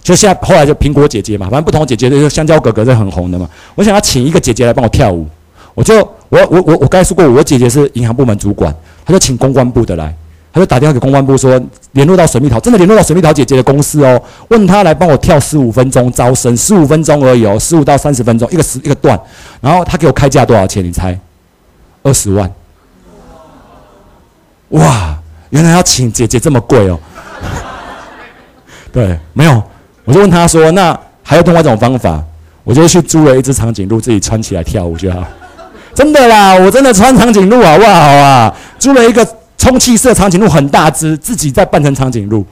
就现在后来就苹果姐姐嘛，反正不同姐姐的香蕉哥哥是很红的嘛。我想要请一个姐姐来帮我跳舞，我就我我我我刚才说过，我姐姐是银行部门主管，她就请公关部的来。他就打电话给公关部说，联络到水蜜桃，真的联络到水蜜桃姐姐的公司哦，问他来帮我跳十五分钟招生，十五分钟而已哦，十五到三十分钟一个时一个段，然后他给我开价多少钱？你猜？二十万。哇，原来要请姐姐这么贵哦。对，没有，我就问他说，那还有另外一种方法？我就去租了一只长颈鹿，自己穿起来跳舞就好。真的啦，我真的穿长颈鹿好不好啊？租了一个。充气式长颈鹿很大只，自己再扮成长颈鹿。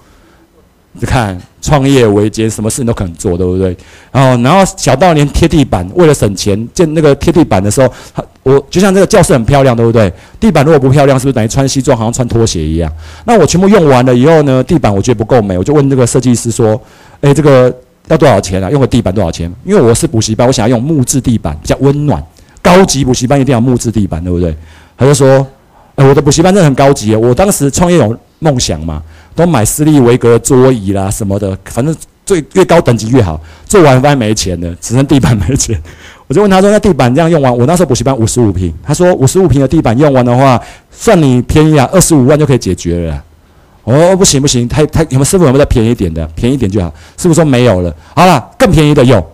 你看，创业维艰，什么事情都可能做，对不对？然后，然后小到连贴地板，为了省钱，建那个贴地板的时候，我就像这个教室很漂亮，对不对？地板如果不漂亮，是不是等于穿西装好像穿拖鞋一样？那我全部用完了以后呢，地板我觉得不够美，我就问这个设计师说：“哎，这个要多少钱啊？用个地板多少钱？”因为我是补习班，我想要用木质地板，比较温暖。高级补习班一定要木质地板，对不对？他就说。我的补习班真的很高级我当时创业有梦想嘛，都买斯利维格桌椅啦什么的，反正最越高等级越好。做完发现没钱了，只剩地板没钱。我就问他说：“那地板这样用完，我那时候补习班五十五平，他说五十五平的地板用完的话，算你便宜啊，二十五万就可以解决了。”哦，不行不行，他他有没有师傅有没有再便宜点的？便宜点就好。师傅说没有了，好了，更便宜的有。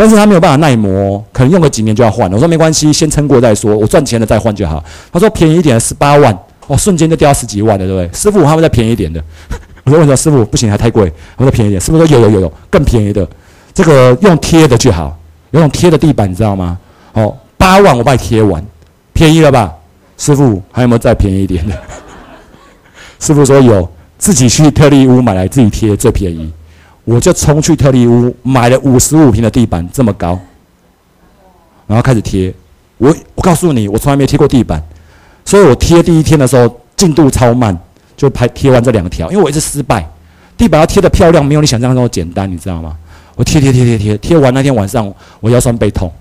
但是他没有办法耐磨，可能用个几年就要换了。我说没关系，先撑过再说，我赚钱了再换就好。他说便宜一点十八万，哦，瞬间就掉十几万了，对不对？师傅，他们再便宜一点的。我说为什么师傅不行，还太贵？我说便宜点。师傅说有有有有，更便宜的，这个用贴的就好，有种贴的地板，你知道吗？哦，八万我帮你贴完，便宜了吧？师傅还有没有再便宜一点的？师傅说有，自己去特利屋买来自己贴最便宜。我就冲去特利屋买了五十五平的地板，这么高，然后开始贴。我我告诉你，我从来没贴过地板，所以我贴第一天的时候进度超慢，就拍贴完这两条，因为我一直失败。地板要贴的漂亮，没有你想象中简单，你知道吗？我贴贴贴贴贴，贴完那天晚上我腰酸背痛。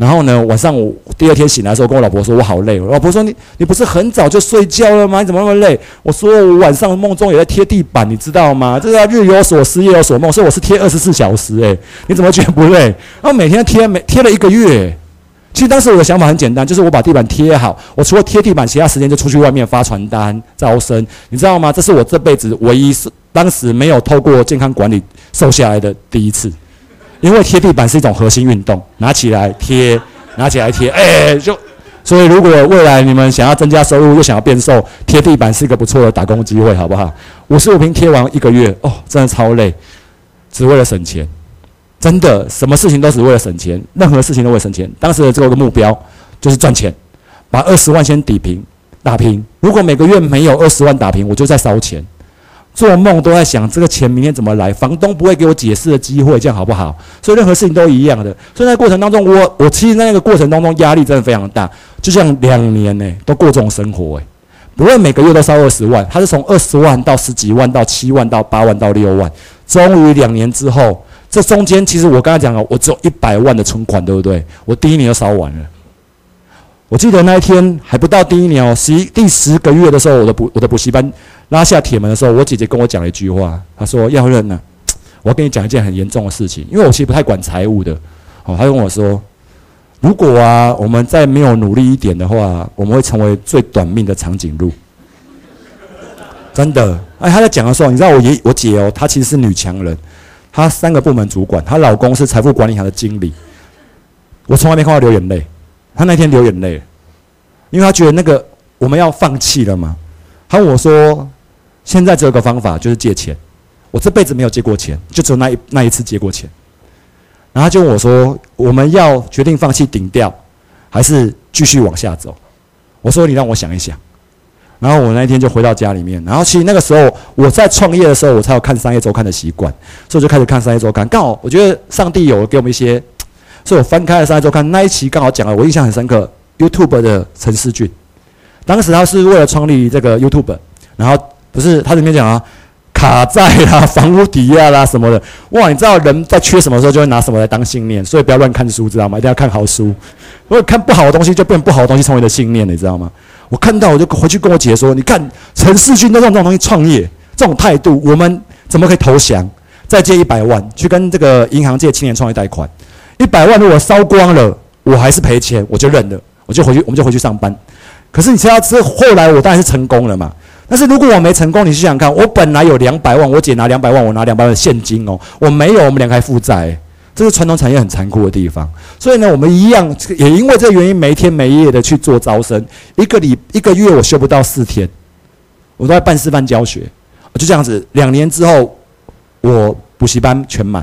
然后呢，晚上我第二天醒来的时候，跟我老婆说：“我好累。”我老婆说：“你你不是很早就睡觉了吗？你怎么那么累？”我说：“我晚上梦中也在贴地板，你知道吗？这叫日有所思，夜有所梦，所以我是贴二十四小时。诶，你怎么觉得不累？然后每天贴，每贴了一个月。其实当时我的想法很简单，就是我把地板贴好，我除了贴地板，其他时间就出去外面发传单、招生，你知道吗？这是我这辈子唯一是当时没有透过健康管理瘦下来的第一次。”因为贴地板是一种核心运动，拿起来贴，拿起来贴，哎，就，所以如果未来你们想要增加收入又想要变瘦，贴地板是一个不错的打工机会，好不好？五十五平贴完一个月，哦，真的超累，只为了省钱，真的，什么事情都是为了省钱，任何事情都为了省钱。当时的这个目标就是赚钱，把二十万先抵平，打平。如果每个月没有二十万打平，我就在烧钱。做梦都在想这个钱明天怎么来，房东不会给我解释的机会，这样好不好？所以任何事情都一样的。所以在过程当中，我我其实在那个过程当中压力真的非常大，就像两年呢都过这种生活诶，不会每个月都烧二十万，他是从二十万到十几万到七万到八万到六万，终于两年之后，这中间其实我刚才讲了，我只有一百万的存款，对不对？我第一年就烧完了。我记得那一天还不到第一年哦，十一第十个月的时候，我的补我的补习班拉下铁门的时候，我姐姐跟我讲了一句话，她说：“要认呢，我要跟你讲一件很严重的事情，因为我其实不太管财务的。”哦，她跟我说：“如果啊，我们再没有努力一点的话，我们会成为最短命的长颈鹿。”真的，哎，她在讲的时候，你知道我爷我姐哦，她其实是女强人，她三个部门主管，她老公是财富管理行的经理，我从来没看到流眼泪。她那天流眼泪，因为她觉得那个我们要放弃了嘛。他问我说：“现在只有个方法，就是借钱。我这辈子没有借过钱，就只有那一那一次借过钱。”然后就问我说：“我们要决定放弃顶掉，还是继续往下走？”我说：“你让我想一想。”然后我那一天就回到家里面。然后其实那个时候我在创业的时候，我才有看商业周刊的习惯，所以就开始看商业周刊。刚好我觉得上帝有给我们一些。所以我翻开了商业周刊那一期，刚好讲了，我印象很深刻。YouTube 的陈思俊，当时他是为了创立这个 YouTube，然后不是他里面讲啊，卡债啦、房屋抵押啦什么的。哇，你知道人在缺什么时候就会拿什么来当信念，所以不要乱看书，知道吗？一定要看好书。如果看不好的东西，就变不好的东西成为你的信念，你知道吗？我看到我就回去跟我姐说：“你看陈世勋都用这种东西创业，这种态度，我们怎么可以投降？再借一百万去跟这个银行借青年创业贷款，一百万如果烧光了，我还是赔钱，我就认了，我就回去，我们就回去上班。可是你知道，这后来我当然是成功了嘛。但是如果我没成功，你想想看，我本来有两百万，我姐拿两百万，我拿两百万现金哦，我没有，我们两个还负债。”这是传统产业很残酷的地方，所以呢，我们一样也因为这个原因，没天没夜的去做招生，一个礼一个月我休不到四天，我都在办示范教学，就这样子，两年之后，我补习班全满，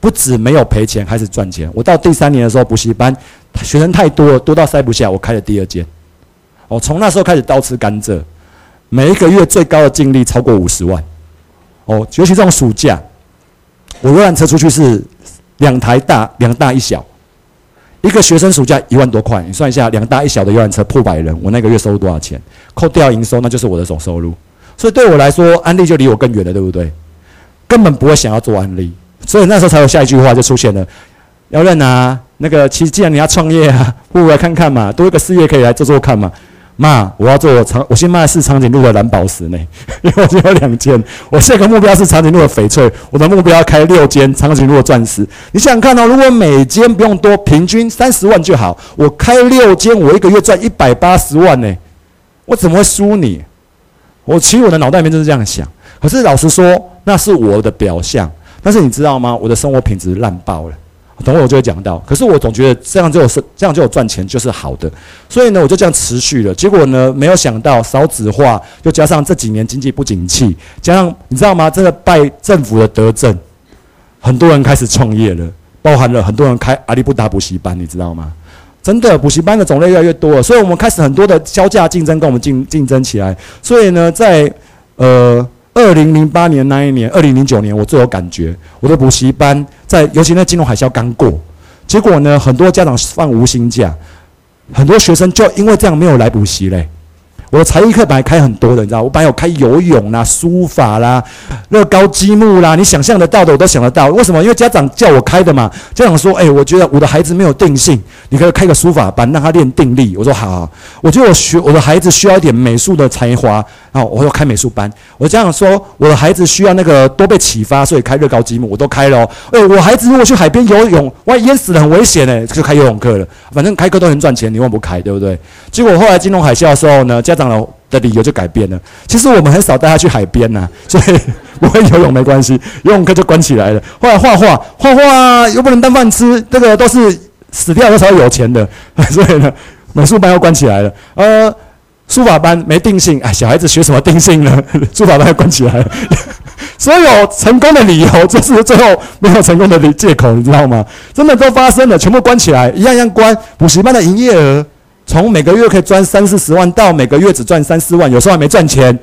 不止没有赔钱，开始赚钱。我到第三年的时候，补习班学生太多了，多到塞不下，我开了第二间。哦，从那时候开始倒吃甘蔗，每一个月最高的净利超过五十万。哦，尤其这种暑假，我游览车出去是。两台大，两大一小，一个学生暑假一万多块，你算一下，两大一小的游览车破百人，我那个月收入多少钱？扣掉营收，那就是我的总收入。所以对我来说，安利就离我更远了，对不对？根本不会想要做安利，所以那时候才有下一句话就出现了：要认啊，那个其实既然你要创业啊，不如来看看嘛，多一个事业可以来做做看嘛。妈，我要做我长，我先卖的是长颈鹿的蓝宝石呢，因为我只有两间。我下一个目标是长颈鹿的翡翠，我的目标要开六间长颈鹿的钻石。你想想看哦，如果每间不用多，平均三十万就好，我开六间，我一个月赚一百八十万呢，我怎么会输你？我其实我的脑袋里面就是这样想。可是老实说，那是我的表象。但是你知道吗？我的生活品质烂爆了。等会我就会讲到，可是我总觉得这样就有是这样就有赚钱就是好的，所以呢我就这样持续了。结果呢没有想到少子化，又加上这几年经济不景气，加上你知道吗？这个拜政府的德政，很多人开始创业了，包含了很多人开阿里不达补习班，你知道吗？真的补习班的种类越来越多了，所以我们开始很多的销价竞争跟我们竞竞争起来。所以呢，在呃。二零零八年那一年，二零零九年我最有感觉。我的补习班在，尤其那金融海啸刚过，结果呢，很多家长放无薪假，很多学生就因为这样没有来补习嘞。我的才艺课本来开很多的，你知道，我本来有开游泳啦、书法啦、乐高积木啦，你想象得到的我都想得到。为什么？因为家长叫我开的嘛。家长说：“哎，我觉得我的孩子没有定性，你可以开个书法班，让他练定力。”我说：“好。”我觉得我学我的孩子需要一点美术的才华，然后我要开美术班。我家长说：“我的孩子需要那个多被启发，所以开乐高积木，我都开了。”哎，我孩子如果去海边游泳，万一淹死了很危险呢，就开游泳课了。反正开课都能赚钱，你为什么不开？对不对？结果后来金融海啸的时候呢，家长的的理由就改变了。其实我们很少带他去海边呐，所以不会游泳没关系，游泳课就关起来了。后来画画，画画又不能当饭吃，这个都是死掉的时候有钱的，所以呢，美术班又关起来了。呃，书法班没定性，哎，小孩子学什么定性呢？书法班又关起来了。所有成功的理由，就是最后没有成功的借口，你知道吗？真的都发生了，全部关起来，一样一样关。补习班的营业额。从每个月可以赚三四十万，到每个月只赚三四万，有时候还没赚钱，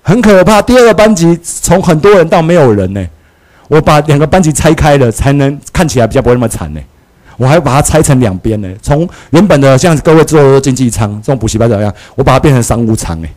很可怕。第二个班级从很多人到没有人呢，我把两个班级拆开了，才能看起来比较不会那么惨呢。我还把它拆成两边呢，从原本的像各位做经济舱这种补习班怎么样，我把它变成商务舱哎。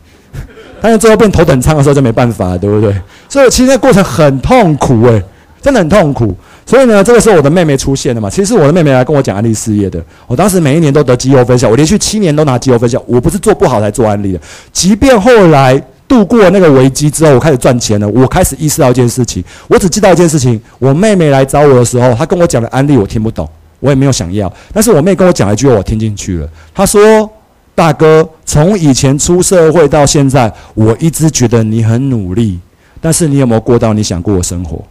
但是最后变头等舱的时候就没办法，对不对？所以其实那过程很痛苦哎，真的很痛苦。所以呢，这个时候我的妹妹出现了嘛？其实我的妹妹来跟我讲安利事业的。我当时每一年都得绩优分校，我连续七年都拿绩优分校。我不是做不好才做安利的。即便后来度过那个危机之后，我开始赚钱了，我开始意识到一件事情。我只知道一件事情：我妹妹来找我的时候，她跟我讲的安利我听不懂，我也没有想要。但是我妹跟我讲一句，我听进去了。她说：“大哥，从以前出社会到现在，我一直觉得你很努力，但是你有没有过到你想过的生活？”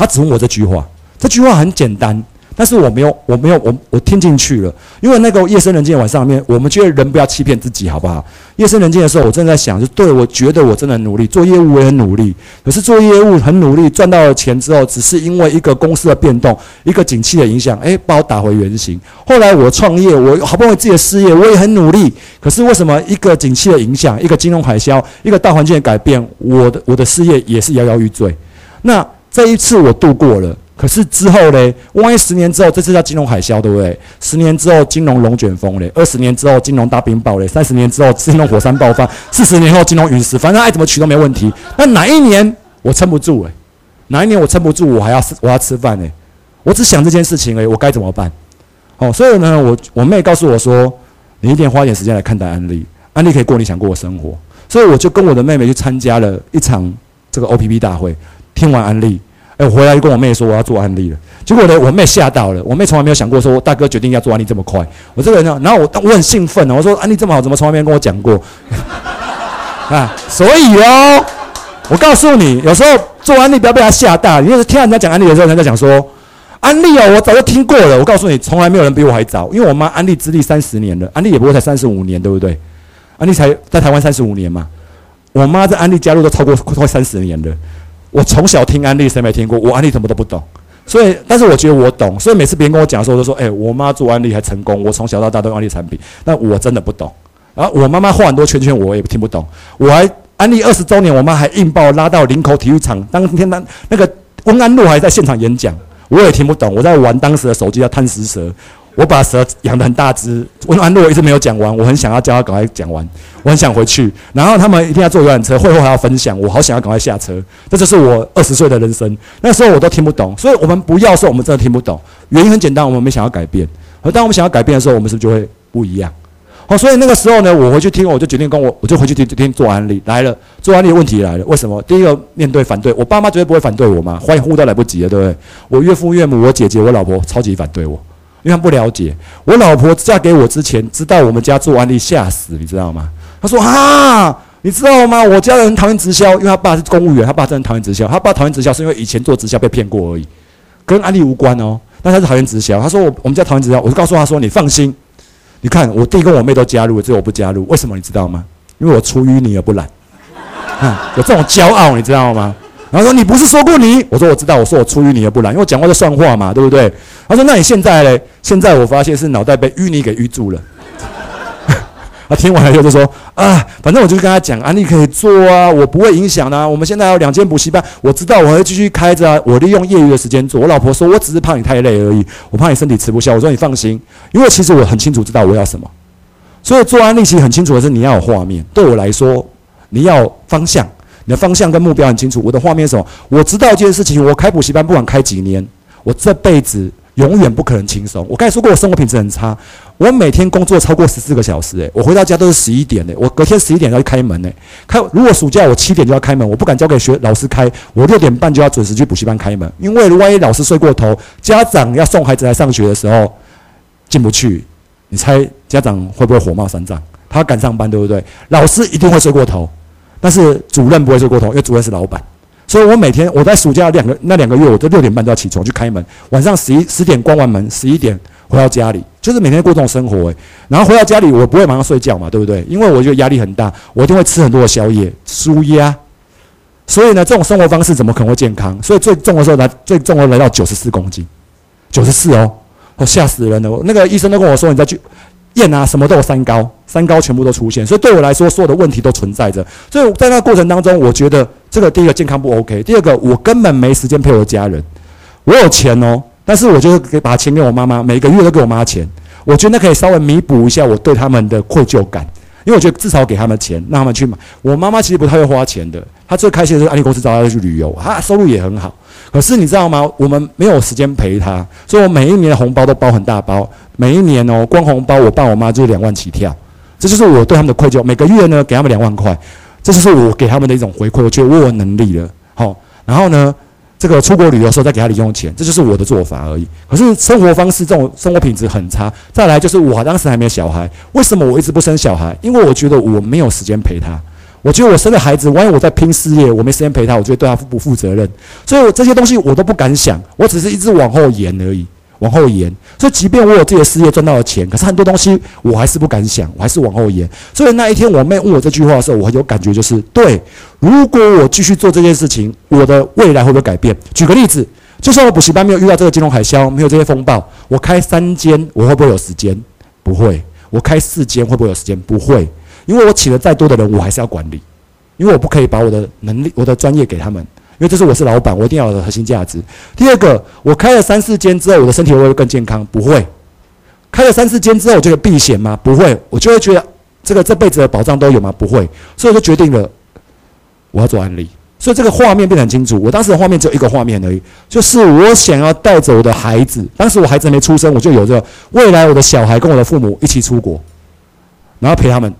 他只问我这句话，这句话很简单，但是我没有，我没有，我我听进去了。因为那个夜深人静的晚上面，我们觉得人不要欺骗自己，好不好？夜深人静的时候，我正在想，就对我觉得我真的很努力做业务，我也很努力。可是做业务很努力，赚到了钱之后，只是因为一个公司的变动，一个景气的影响，诶，把我打回原形。后来我创业，我好不容易自己的事业，我也很努力。可是为什么一个景气的影响，一个金融海啸，一个大环境的改变，我的我的事业也是摇摇欲坠？那。这一次我度过了，可是之后嘞，万一十年之后，这次叫金融海啸，对不对？十年之后金融龙卷风嘞，二十年之后金融大冰雹嘞，三十年之后金融火山爆发，四十年后金融陨石，反正爱怎么取都没问题。那哪一年我撑不住诶？哪一年我撑不住，我还要我要吃饭诶？我只想这件事情诶，我该怎么办？哦，所以呢，我我妹告诉我说，你一定花点时间来看待安利，安利可以过你想过的生活。所以我就跟我的妹妹去参加了一场这个 O P P 大会，听完安利。哎，我回来就跟我妹说我要做安利了，结果呢，我妹吓到了。我妹从来没有想过说大哥决定要做安利这么快。我这个人呢，然后我我很兴奋呢，我说安利这么好，怎么从来没跟我讲过？啊，所以哦，我告诉你，有时候做安利不要被他吓大。你就是听人家讲安利的时候，人家讲说安利哦，我早就听过了。我告诉你，从来没有人比我还早，因为我妈安利资历三十年了，安利也不会才三十五年，对不对？安利才在台湾三十五年嘛，我妈在安利加入都超过快三十年了。我从小听安利，谁没听过？我安利什么都不懂，所以，但是我觉得我懂，所以每次别人跟我讲的时候，我都说：“哎，我妈做安利还成功。”我从小到大都安利产品，但我真的不懂。然后我妈妈画很多圈圈，我也听不懂。我还安利二十周年，我妈还硬把我拉到林口体育场，当天那那个温安路还在现场演讲，我也听不懂。我在玩当时的手机叫贪食蛇。我把蛇养得很大只，温安路一直没有讲完，我很想要叫他赶快讲完，我很想回去。然后他们一定要坐游览车，会后还要分享，我好想要赶快下车。这就是我二十岁的人生，那时候我都听不懂，所以我们不要说我们真的听不懂，原因很简单，我们没想要改变。而当我们想要改变的时候，我们是不是就会不一样？好，所以那个时候呢，我回去听，我就决定跟我，我就回去听听做安利来了，做安利问题来了，为什么？第一个面对反对，我爸妈绝对不会反对我嘛，欢迎呼都来不及了，对不对？我岳父岳母、我姐姐、我老婆超级反对我。因为他不了解，我老婆嫁给我之前，知道我们家做安利吓死，你知道吗？他说啊，你知道吗？我家人讨厌直销，因为他爸是公务员，他爸真的讨厌直销。他爸讨厌直销是因为以前做直销被骗过而已，跟安利无关哦。但他是讨厌直销。他说我我们家讨厌直销，我就告诉他说你放心，你看我弟跟我妹都加入，只有我不加入，为什么你知道吗？因为我出淤泥而不染，啊，有这种骄傲，你知道吗？然后说你不是说过你？我说我知道，我说我出淤泥而不染，因为我讲话就算话嘛，对不对？他说那你现在嘞？现在我发现是脑袋被淤泥给淤住了。他听完了以后就说啊，反正我就跟他讲啊，你可以做啊，我不会影响的。我们现在有两间补习班，我知道我会继续开着啊，我利用业余的时间做。我老婆说我只是怕你太累而已，我怕你身体吃不消。我说你放心，因为其实我很清楚知道我要什么，所以做安利其实很清楚的是你要有画面。对我来说，你要方向。你的方向跟目标很清楚。我的画面是什么？我知道一件事情：我开补习班，不管开几年，我这辈子永远不可能轻松。我刚才说过，我生活品质很差。我每天工作超过十四个小时，诶，我回到家都是十一点，诶，我隔天十一点要去开门，诶，开。如果暑假我七点就要开门，我不敢交给学老师开，我六点半就要准时去补习班开门，因为万一老师睡过头，家长要送孩子来上学的时候进不去，你猜家长会不会火冒三丈？他赶上班，对不对？老师一定会睡过头。但是主任不会睡过头，因为主任是老板，所以我每天我在暑假两个那两个月，我都六点半都要起床去开门，晚上十一十点关完门，十一点回到家里，就是每天过这种生活诶。然后回到家里，我不会马上睡觉嘛，对不对？因为我觉得压力很大，我一定会吃很多的宵夜，舒压。所以呢，这种生活方式怎么可能会健康？所以最重的时候来，最重的来到九十四公斤，九十四哦，我吓死人了。那个医生都跟我说，你再去。验啊，什么都有三高，三高全部都出现，所以对我来说，所有的问题都存在着。所以在那个过程当中，我觉得这个第一个健康不 OK，第二个我根本没时间陪我的家人。我有钱哦，但是我就是给把钱给我妈妈，每个月都给我妈钱。我觉得那可以稍微弥补一下我对他们的愧疚感，因为我觉得至少给他们钱，让他们去买。我妈妈其实不太会花钱的，他最开心的是安利公司找他去旅游，他收入也很好。可是你知道吗？我们没有时间陪他，所以我每一年的红包都包很大包。每一年哦，光红包我爸我妈就两万起跳，这就是我对他们的愧疚。每个月呢，给他们两万块，这就是我给他们的一种回馈。我觉得我有能力了，好。然后呢，这个出国旅游的时候再给他零用钱，这就是我的做法而已。可是生活方式这种生活品质很差。再来就是我当时还没有小孩，为什么我一直不生小孩？因为我觉得我没有时间陪他。我觉得我生了孩子，万一我在拼事业，我没时间陪他，我觉得对他不负责任。所以我这些东西我都不敢想，我只是一直往后延而已。往后延，所以即便我有自己的事业赚到了钱，可是很多东西我还是不敢想，我还是往后延。所以那一天我妹问我这句话的时候，我很有感觉，就是对，如果我继续做这件事情，我的未来会不会改变？举个例子，就算我补习班没有遇到这个金融海啸，没有这些风暴，我开三间，我会不会有时间？不会。我开四间会不会有时间？不会，因为我请了再多的人，我还是要管理，因为我不可以把我的能力、我的专业给他们。因为这是我是老板，我一定要有核心价值。第二个，我开了三四间之后，我的身体会不会更健康？不会。开了三四间之后，我就有避险吗？不会。我就会觉得这个这辈子的保障都有吗？不会。所以我就决定了，我要做安利。所以这个画面变得很清楚。我当时的画面只有一个画面而已，就是我想要带着我的孩子。当时我孩子没出生，我就有着未来，我的小孩跟我的父母一起出国，然后陪他们。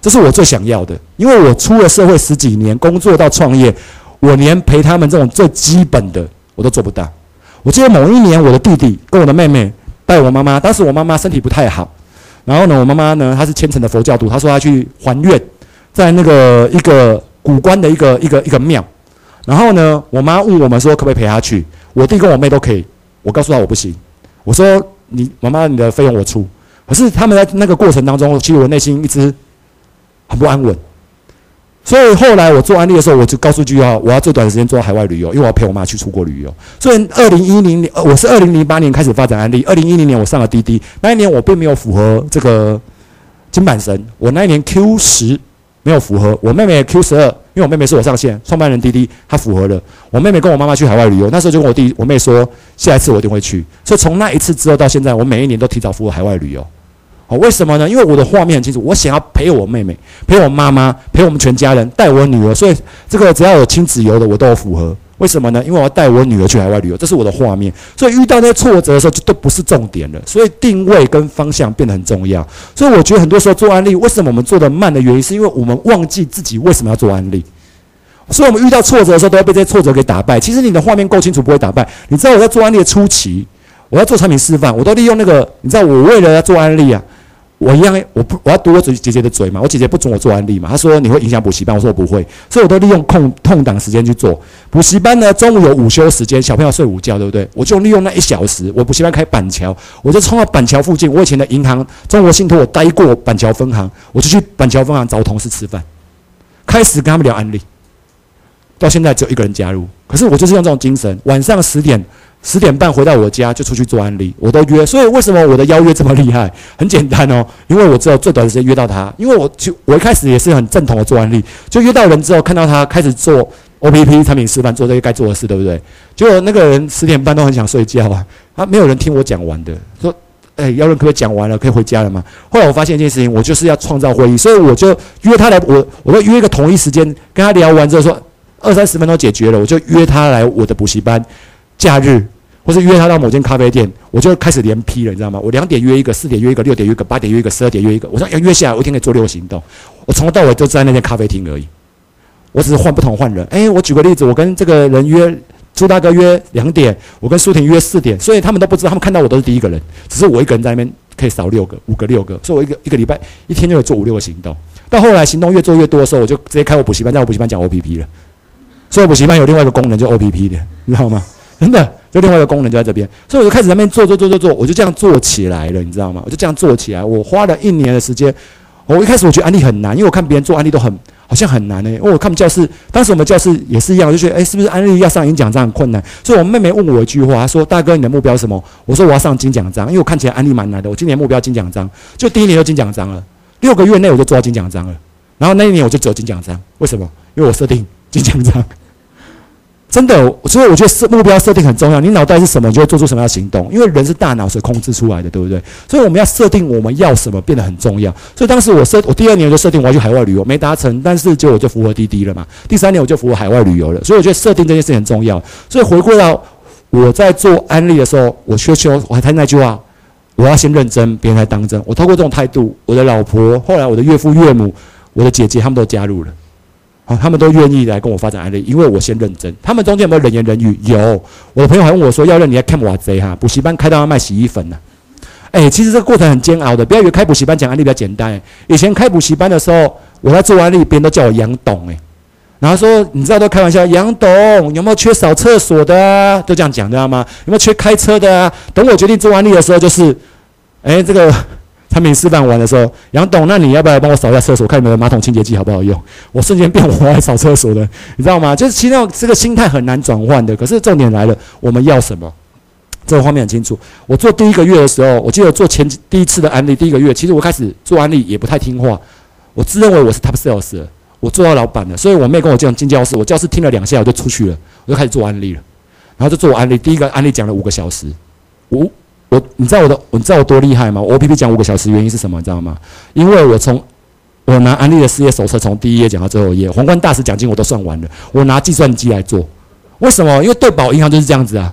这是我最想要的，因为我出了社会十几年，工作到创业，我连陪他们这种最基本的我都做不到。我记得某一年，我的弟弟跟我的妹妹带我妈妈，当时我妈妈身体不太好，然后呢，我妈妈呢，她是虔诚的佛教徒，她说她去还愿，在那个一个。古关的一个一个一个庙，然后呢，我妈问我们说可不可以陪她去，我弟跟我妹都可以，我告诉她我不行，我说你妈妈你的费用我出，可是他们在那个过程当中，其实我内心一直很不安稳，所以后来我做安利的时候，我就告诉句话，我要最短时间做海外旅游，因为我要陪我妈去出国旅游。所以二零一零年，我是二零零八年开始发展安利，二零一零年我上了滴滴，那一年我并没有符合这个金板神，我那一年 Q 十。没有符合，我妹妹 Q 十二，因为我妹妹是我上线创办人滴滴，她符合了。我妹妹跟我妈妈去海外旅游，那时候就跟我弟我妹说，下一次我一定会去。所以从那一次之后到现在，我每一年都提早符合海外旅游。好，为什么呢？因为我的画面很清楚，我想要陪我妹妹，陪我妈妈，陪我们全家人，带我女儿。所以这个只要有亲子游的，我都有符合。为什么呢？因为我要带我女儿去海外旅游，这是我的画面。所以遇到那些挫折的时候，就都不是重点了。所以定位跟方向变得很重要。所以我觉得很多时候做案例，为什么我们做的慢的原因，是因为我们忘记自己为什么要做案例。所以我们遇到挫折的时候，都要被这些挫折给打败。其实你的画面够清楚，不会打败。你知道我在做案例的初期，我要做产品示范，我都利用那个，你知道我为了要做案例啊。我一样，我不我要堵我姐姐姐的嘴嘛。我姐姐不准我做安利嘛。她说你会影响补习班，我说我不会，所以我都利用空空档时间去做补习班呢。中午有午休时间，小朋友睡午觉，对不对？我就利用那一小时，我补习班开板桥，我就冲到板桥附近。我以前的银行中国信托，我待过板桥分行，我就去板桥分行找同事吃饭，开始跟他们聊安利。到现在只有一个人加入，可是我就是用这种精神，晚上十点。十点半回到我家就出去做安利，我都约。所以为什么我的邀约这么厉害？很简单哦，因为我只有最短的时间约到他。因为我就我一开始也是很正统的做安利，就约到人之后看到他开始做 O P P 产品示范，做这些该做的事，对不对？结果那个人十点半都很想睡觉啊，他没有人听我讲完的，说：“哎，邀约可不可以讲完了？可以回家了吗？”后来我发现一件事情，我就是要创造会议，所以我就约他来，我我都约一个同一时间跟他聊完之后，说二三十分钟解决了，我就约他来我的补习班，假日。或是约他到某间咖啡店，我就开始连批了，你知道吗？我两点约一个，四点约一个，六点约一个，八点约一个，十二点约一个。我说要约下来，我一天可以做六个行动。我从头到尾都在那间咖啡厅而已，我只是换不同换人。哎，我举个例子，我跟这个人约朱大哥约两点，我跟舒婷约四点，所以他们都不知道，他们看到我都是第一个人，只是我一个人在那边可以扫六个、五个、六个，所以我一个一个礼拜一天就可以做五六个行动。到后来行动越做越多的时候，我就直接开我补习班，在我补习班讲 O P P 了。所以补习班有另外一个功能，就 O P P 的，你知道吗？真的。就另外一个功能就在这边，所以我就开始在那边做做做做做，我就这样做起来了，你知道吗？我就这样做起来，我花了一年的时间。我一开始我觉得安利很难，因为我看别人做安利都很好像很难呢。因为我看教室，当时我们教室也是一样，我就觉得哎，是不是安利要上演讲章很困难？所以我妹妹问我一句话，她说：“大哥，你的目标是什么？”我说：“我要上金奖章，因为我看起来安利蛮难的。我今年目标金奖章，就第一年就金奖章了，六个月内我就做到金奖章了。然后那一年我就只有金奖章，为什么？因为我设定金奖章。”真的，所以我觉得设目标设定很重要。你脑袋是什么，你就会做出什么样的行动。因为人是大脑所控制出来的，对不对？所以我们要设定我们要什么变得很重要。所以当时我设，我第二年就设定我要去海外旅游，没达成，但是结果就符合滴滴了嘛。第三年我就符合海外旅游了。所以我觉得设定这件事很重要。所以回归到我在做安利的时候，我需求我还谈那句话：我要先认真，别人才当真。我透过这种态度，我的老婆，后来我的岳父岳母，我的姐姐，他们都加入了。好，他们都愿意来跟我发展案例，因为我先认真。他们中间有没有人言人语？有，我的朋友还问我说：“要认你来看我贼哈？补习班开到要卖洗衣粉呢？”哎，其实这个过程很煎熬的。不要以为开补习班讲案例比较简单。以前开补习班的时候，我在做案例，别人都叫我杨董哎，然后说你知道都开玩笑，杨董有没有缺扫厕所的啊？都这样讲，知道吗？有没有缺开车的啊？等我决定做案例的时候，就是哎这个。产品示范完的时候，杨董，那你要不要帮我扫一下厕所，看你们的马桶清洁剂好不好用？我瞬间变我爱扫厕所的，你知道吗？就是其实这个心态很难转换的。可是重点来了，我们要什么？这个画面很清楚。我做第一个月的时候，我记得做前第一次的安利，第一个月，其实我开始做安利也不太听话。我自认为我是 top sales，我做到老板了，所以我妹跟我讲进教室，我教室听了两下我就出去了，我就开始做安利了，然后就做我安利，第一个安利讲了五个小时，五我你知道我的你知道我多厉害吗？我 O P P 讲五个小时原因是什么？你知道吗？因为我从我拿安利的事业手册从第一页讲到最后一页，皇冠大使奖金我都算完了，我拿计算机来做，为什么？因为对保银行就是这样子啊，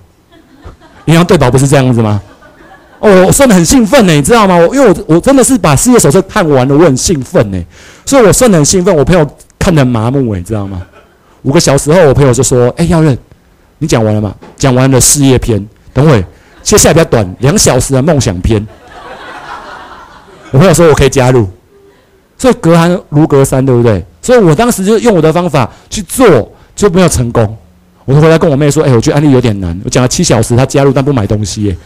银行对保不是这样子吗？哦，我算的很兴奋呢，你知道吗？我因为我我真的是把事业手册看完了，我很兴奋呢，所以我算的很兴奋。我朋友看得很麻木诶，你知道吗？五个小时后，我朋友就说：“哎，耀任，你讲完了吗？讲完了事业篇，等会接下来比较短，两小时的梦想篇。”我朋友说：“我可以加入。”所以隔行如隔山，对不对？所以我当时就用我的方法去做，就没有成功。我就回来跟我妹说：“哎，我觉得安利有点难。”我讲了七小时，她加入但不买东西耶。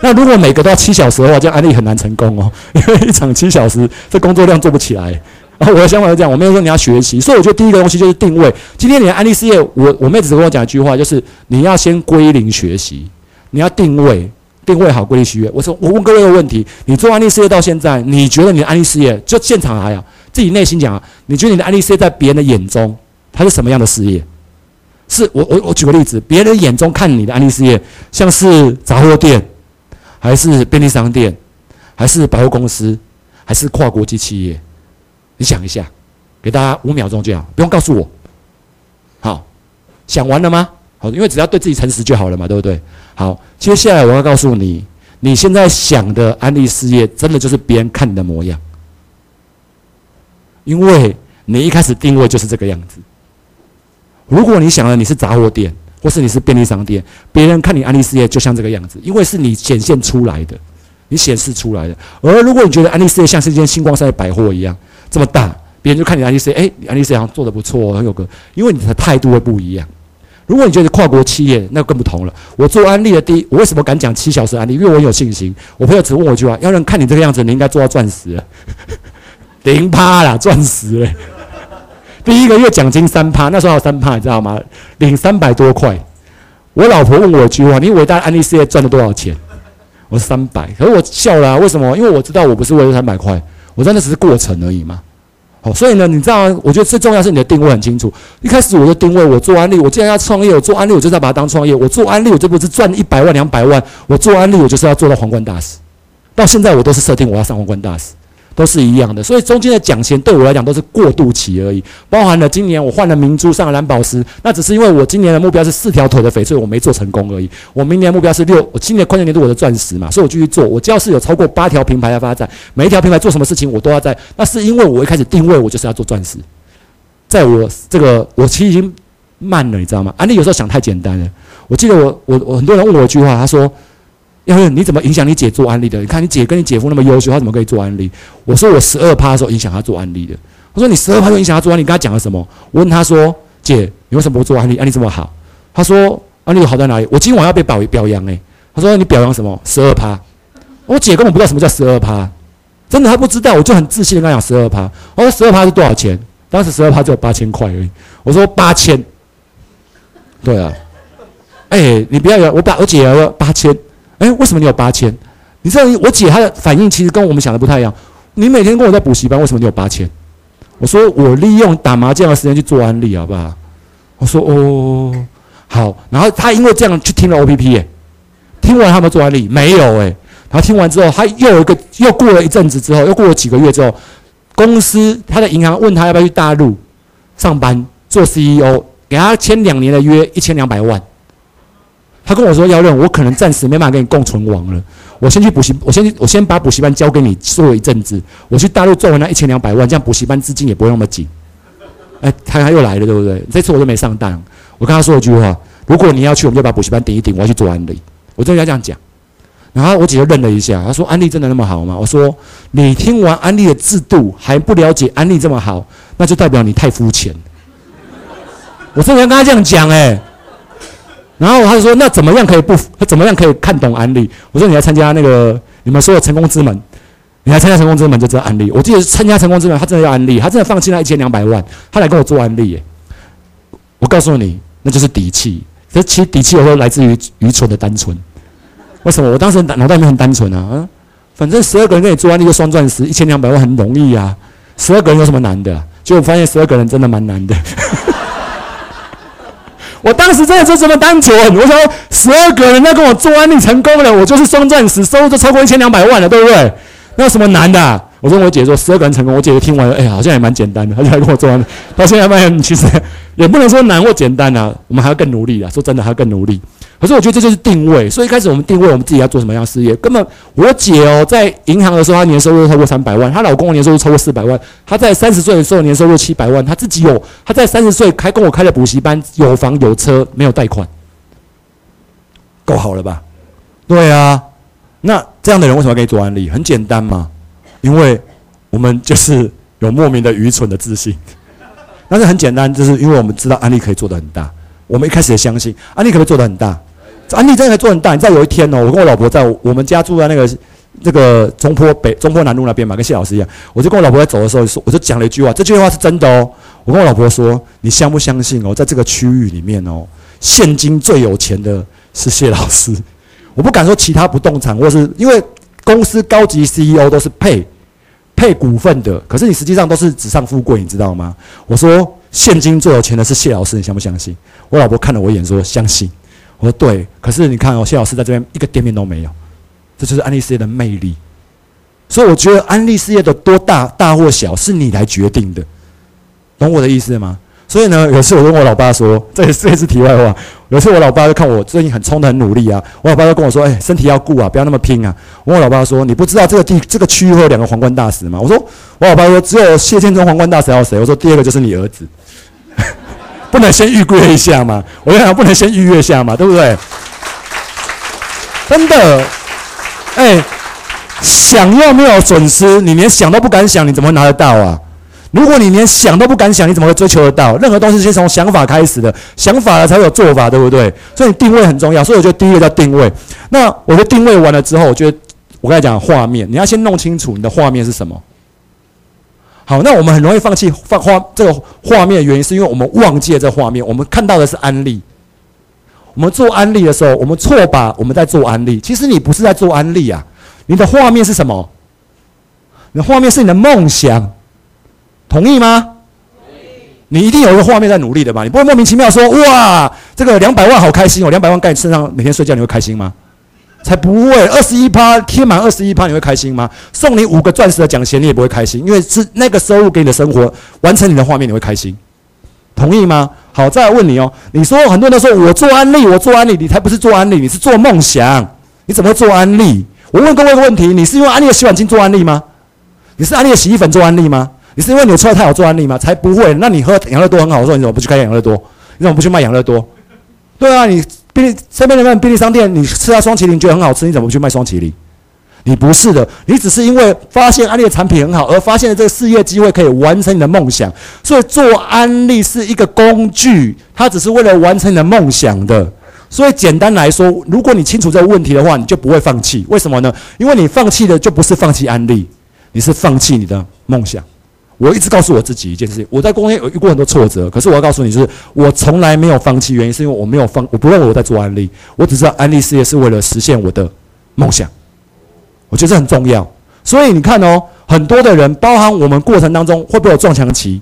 那如果每个都要七小时的话，这样安利很难成功哦，因为一场七小时，这工作量做不起来。然后我的想法是这样，我没有说你要学习，所以我觉得第一个东西就是定位。今天你的安利事业，我我妹子跟我讲一句话，就是你要先归零学习，你要定位，定位好归零学习。我说我问各位一个问题：你做安利事业到现在，你觉得你的安利事业就现场来啊，自己内心讲啊，你觉得你的安利事业在别人的眼中，它是什么样的事业？是我我我举个例子，别人眼中看你的安利事业，像是杂货店。还是便利商店，还是百货公司，还是跨国际企业？你想一下，给大家五秒钟就好，不用告诉我。好，想完了吗？好，因为只要对自己诚实就好了嘛，对不对？好，接下来我要告诉你，你现在想的安利事业，真的就是别人看你的模样，因为你一开始定位就是这个样子。如果你想的你是杂货店。或是你是便利商店，别人看你安利事业就像这个样子，因为是你显现出来的，你显示出来的。而如果你觉得安利事业像是一间星光三的百货一样这么大，别人就看你安利事业，哎，你安利事业好像做的不错，很有个，因为你的态度会不一样。如果你觉得跨国企业，那更不同了。我做安利的第一，我为什么敢讲七小时安利？因为我有信心。我朋友只问我一句话：要人看你这个样子，你应该做到钻石，零趴啦，钻石嘞。第一个月奖金三趴，那时候还有三趴，你知道吗？领三百多块。我老婆问我一句话：“你伟大的安利事业赚了多少钱？”我说三百。可是我笑了，为什么？因为我知道我不是为了三百块，我真的只是过程而已嘛。好，所以呢，你知道，我觉得最重要是你的定位很清楚。一开始我就定位，我做安利，我既然要创业，我做安利，我就是要把它当创业。我做安利，我这不是赚一百万、两百万，我做安利，我就是要做到皇冠大使。到现在我都是设定我要上皇冠大使。都是一样的，所以中间的奖钱对我来讲都是过渡期而已。包含了今年我换了明珠，上了蓝宝石，那只是因为我今年的目标是四条腿的翡翠，我没做成功而已。我明年目标是六，我今年跨年年度我的钻石嘛，所以我继续做。我只要是有超过八条品牌的发展，每一条品牌做什么事情我都要在。那是因为我一开始定位我就是要做钻石，在我这个我其实已经慢了，你知道吗？安利有时候想太简单了。我记得我我我很多人问我一句话，他说。因为你怎么影响你姐做安利的？你看你姐跟你姐夫那么优秀，他怎么可以做安利？我说我十二趴的时候影响他做安利的。他说你十二趴就影响他做安利，你跟他讲了什么？我问他说：“姐，你为什么不做安利？安利这么好？”他说：“安利好在哪里？我今晚要被表表扬诶。他说：“你表扬什么？十二趴。”我姐根本不知道什么叫十二趴，真的他不知道。我就很自信的跟他讲十二趴。我说十二趴是多少钱？当时十二趴只有八千块而已。我说八千。对啊。哎，你不要我把我姐要八千。哎，为什么你有八千？你知道我姐她的反应其实跟我们想的不太一样。你每天跟我在补习班，为什么你有八千？我说我利用打麻将的时间去做安利，好不好？我说哦，好。然后他因为这样去听了 O P P，哎，听完他们做安利没有？哎，然后听完之后，他又有一个又过了一阵子之后，又过了几个月之后，公司他的银行问他要不要去大陆上班做 C E O，给他签两年的约，一千两百万。他跟我说：“要认，我可能暂时没办法跟你共存亡了。我先去补习，我先去我先把补习班交给你做一阵子。我去大陆赚完那一千两百万，这样补习班资金也不会那么紧。哎，他他又来了，对不对？这次我就没上当。我跟他说一句话：如果你要去，我们就把补习班顶一顶，我要去做安利。我真的要这样讲。然后我姐就愣了一下，她说：安利真的那么好吗？我说：你听完安利的制度还不了解安利这么好，那就代表你太肤浅。我真的要跟他这样讲，哎。”然后他就说：“那怎么样可以不？他怎么样可以看懂安利？”我说：“你来参加那个你们说的成功之门，你来参加成功之门就知道安利。我记得参加成功之门，他真的要安利，他真的放弃了一千两百万，他来跟我做安利。我告诉你，那就是底气。这其实底气有时候来自于愚蠢的单纯。为什么？我当时脑袋里面很单纯啊，嗯，反正十二个人跟你做安利就双钻石，一千两百万很容易啊。十二个人有什么难的？结果发现十二个人真的蛮难的。我当时真的是这么单纯，我说十二个人要跟我做安利成功了，我就是双钻石，收入都超过一千两百万了，对不对？那有什么难的？我跟我姐说十二个人成功，我姐姐听完，哎，好像也蛮简单的，她就来跟我做安利。到现在发现其实也不能说难或简单啊，我们还要更努力啊。说真的，还要更努力。可是我觉得这就是定位，所以一开始我们定位我们自己要做什么样的事业。根本我姐哦，在银行的时候，她年收入超过三百万；她老公年收入超过四百万；她在三十岁的时候年收入七百万；她自己有，她在三十岁开跟我开了补习班，有房有车，没有贷款，够好了吧？对啊，那这样的人为什么可以做安利？很简单嘛，因为我们就是有莫名的愚蠢的自信。但是很简单，就是因为我们知道安利可以做得很大，我们一开始也相信安利可以做得很大。安利真的可以做很大。你知道有一天哦，我跟我老婆在我们家住在那个那个中坡北中坡南路那边嘛，跟谢老师一样。我就跟我老婆在走的时候说，我就讲了一句话，这句话是真的哦。我跟我老婆说，你相不相信哦？在这个区域里面哦，现今最有钱的是谢老师。我不敢说其他不动产，或是因为公司高级 CEO 都是配配股份的，可是你实际上都是纸上富贵，你知道吗？我说现金最有钱的是谢老师，你相不相信？我老婆看了我一眼说，相信。我说对，可是你看哦，谢老师在这边一个店面都没有，这就是安利事业的魅力。所以我觉得安利事业的多大大或小是你来决定的，懂我的意思吗？所以呢，有次我跟我老爸说，这也这也是题外话。有次我老爸就看我最近很冲的很努力啊，我老爸就跟我说：“哎，身体要顾啊，不要那么拼啊。”我跟我老爸说：“你不知道这个地这个区域会有两个皇冠大使吗？”我说：“我老爸说只有谢建忠皇冠大使还有谁？”我说：“第二个就是你儿子。”不能先预约一下吗？我就想，不能先预约一下嘛，对不对？真的，哎，想要没有损失，你连想都不敢想，你怎么拿得到啊？如果你连想都不敢想，你怎么会追求得到？任何东西先从想法开始的，想法了才有做法，对不对？所以你定位很重要。所以我觉得第一个叫定位。那我觉得定位完了之后，我觉得我刚才讲画面，你要先弄清楚你的画面是什么。好，那我们很容易放弃放画这个画面的原因，是因为我们忘记了这画面。我们看到的是安利。我们做安利的时候，我们错把我们在做安利。其实你不是在做安利啊，你的画面是什么？你的画面是你的梦想，同意吗？你一定有一个画面在努力的吧？你不会莫名其妙说哇，这个两百万好开心哦，两百万盖你身上，每天睡觉你会开心吗？才不会，二十一趴贴满二十一趴，你会开心吗？送你五个钻石的奖钱，你也不会开心，因为是那个收入给你的生活完成你的画面，你会开心，同意吗？好，再来问你哦，你说很多人都说我做安利，我做安利，你才不是做安利，你是做梦想，你怎么会做安利？我问各位一个问题，你是因为安利的洗碗巾做安利吗？你是安利的洗衣粉做安利吗？你是因为你的车太好做安利吗？才不会，那你喝养乐多很好，我说你怎么不去开养乐多？你怎么不去卖养乐多？对啊，你。便利身边的那便利商店，你吃下双麒麟觉得很好吃，你怎么不去卖双麒麟？你不是的，你只是因为发现安利的产品很好，而发现了这个事业机会可以完成你的梦想。所以做安利是一个工具，它只是为了完成你的梦想的。所以简单来说，如果你清楚这个问题的话，你就不会放弃。为什么呢？因为你放弃的就不是放弃安利，你是放弃你的梦想。我一直告诉我自己一件事情：我在公司有遇过很多挫折，可是我要告诉你，就是我从来没有放弃。原因是因为我没有放，我不认为我在做安利，我只知道。安利事业是为了实现我的梦想。我觉得这很重要。所以你看哦，很多的人，包含我们过程当中会不会有撞墙期？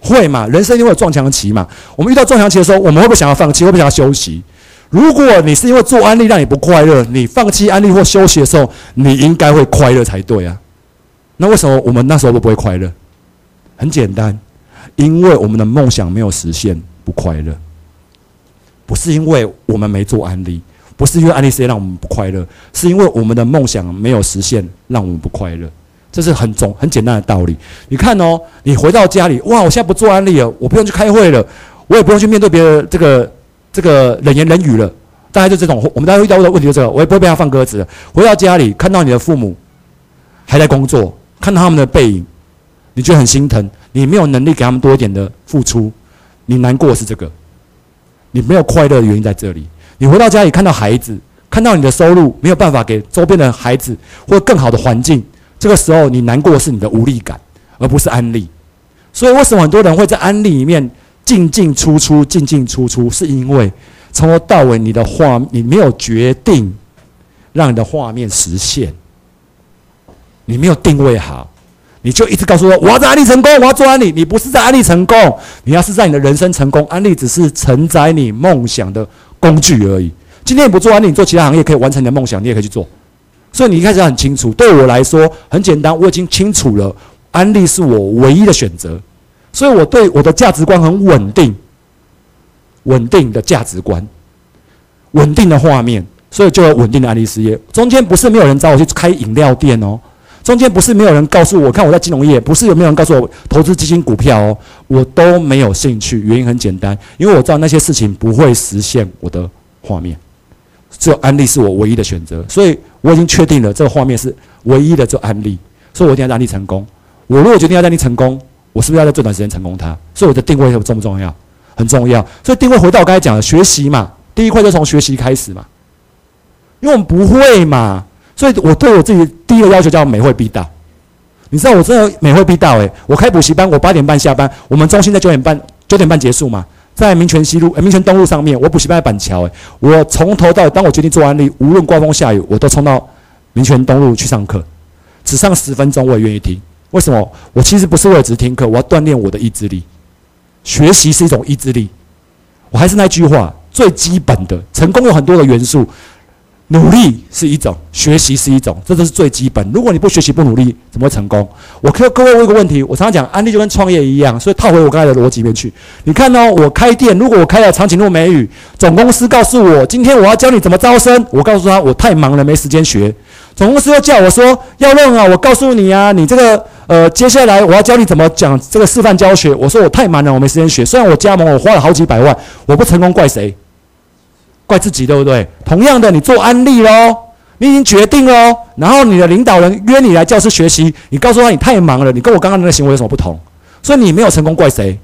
会嘛？人生一定会有撞墙期嘛？我们遇到撞墙期的时候，我们会不会想要放弃？会不会想要休息？如果你是因为做安利让你不快乐，你放弃安利或休息的时候，你应该会快乐才对啊。那为什么我们那时候都不会快乐？很简单，因为我们的梦想没有实现，不快乐。不是因为我们没做安利，不是因为安利事业让我们不快乐，是因为我们的梦想没有实现，让我们不快乐。这是很总很简单的道理。你看哦，你回到家里，哇，我现在不做安利了，我不用去开会了，我也不用去面对别人这个这个冷言冷语了。大概就这种，我们大家遇到的问题就这个，我也不会被他放鸽子。回到家里，看到你的父母还在工作，看到他们的背影。你觉得很心疼，你没有能力给他们多一点的付出，你难过是这个，你没有快乐的原因在这里。你回到家里看到孩子，看到你的收入没有办法给周边的孩子或更好的环境，这个时候你难过是你的无力感，而不是安利。所以为什么很多人会在安利里面进进出出、进进出出，是因为从头到尾你的画你没有决定让你的画面实现，你没有定位好。你就一直告诉我我要在安利成功，我要做安利。你不是在安利成功，你要是在你的人生成功，安利只是承载你梦想的工具而已。今天你不做安利，你做其他行业可以完成你的梦想，你也可以去做。所以你一开始很清楚，对我来说很简单，我已经清楚了，安利是我唯一的选择。所以我对我的价值观很稳定，稳定的价值观，稳定的画面，所以就有稳定的安利事业。中间不是没有人找我去开饮料店哦，中间不是没有人告诉我，看我在金融业，不是有没有人告诉我投资基金股票哦，我都没有兴趣。原因很简单，因为我知道那些事情不会实现我的画面。只有安利是我唯一的选择，所以我已经确定了这个画面是唯一的，就安利，所以我一定要让安利成功。我如果决定要让你成功，我是不是要在最短时间成功它？所以我的定位重不重要？很重要。所以定位回到我刚才讲的学习嘛，第一块就从学习开始嘛，因为我们不会嘛，所以我对我自己第一个要求叫每会必到。你知道我真的每会必到诶，我开补习班，我八点半下班，我们中心在九点半九点半结束嘛。在民权西路、民权东路上面，我补习班在板桥。哎，我从头到尾，当我决定做安利，无论刮风下雨，我都冲到民权东路去上课，只上十分钟我也愿意听。为什么？我其实不是为了只听课，我要锻炼我的意志力。学习是一种意志力。我还是那句话，最基本的成功有很多的元素。努力是一种，学习是一种，这都是最基本。如果你不学习不努力，怎么会成功？我可各位问一个问题，我常常讲，安利就跟创业一样，所以套回我刚才的逻辑里面去。你看哦，我开店，如果我开了长颈鹿美语，总公司告诉我，今天我要教你怎么招生，我告诉他我太忙了，没时间学。总公司又叫我说，要认啊，我告诉你啊，你这个呃，接下来我要教你怎么讲这个示范教学，我说我太忙了，我没时间学。虽然我加盟，我花了好几百万，我不成功怪谁？怪自己对不对？同样的，你做安利喽，你已经决定喽。然后你的领导人约你来教室学习，你告诉他你太忙了，你跟我刚刚那个行为有什么不同？所以你没有成功，怪谁？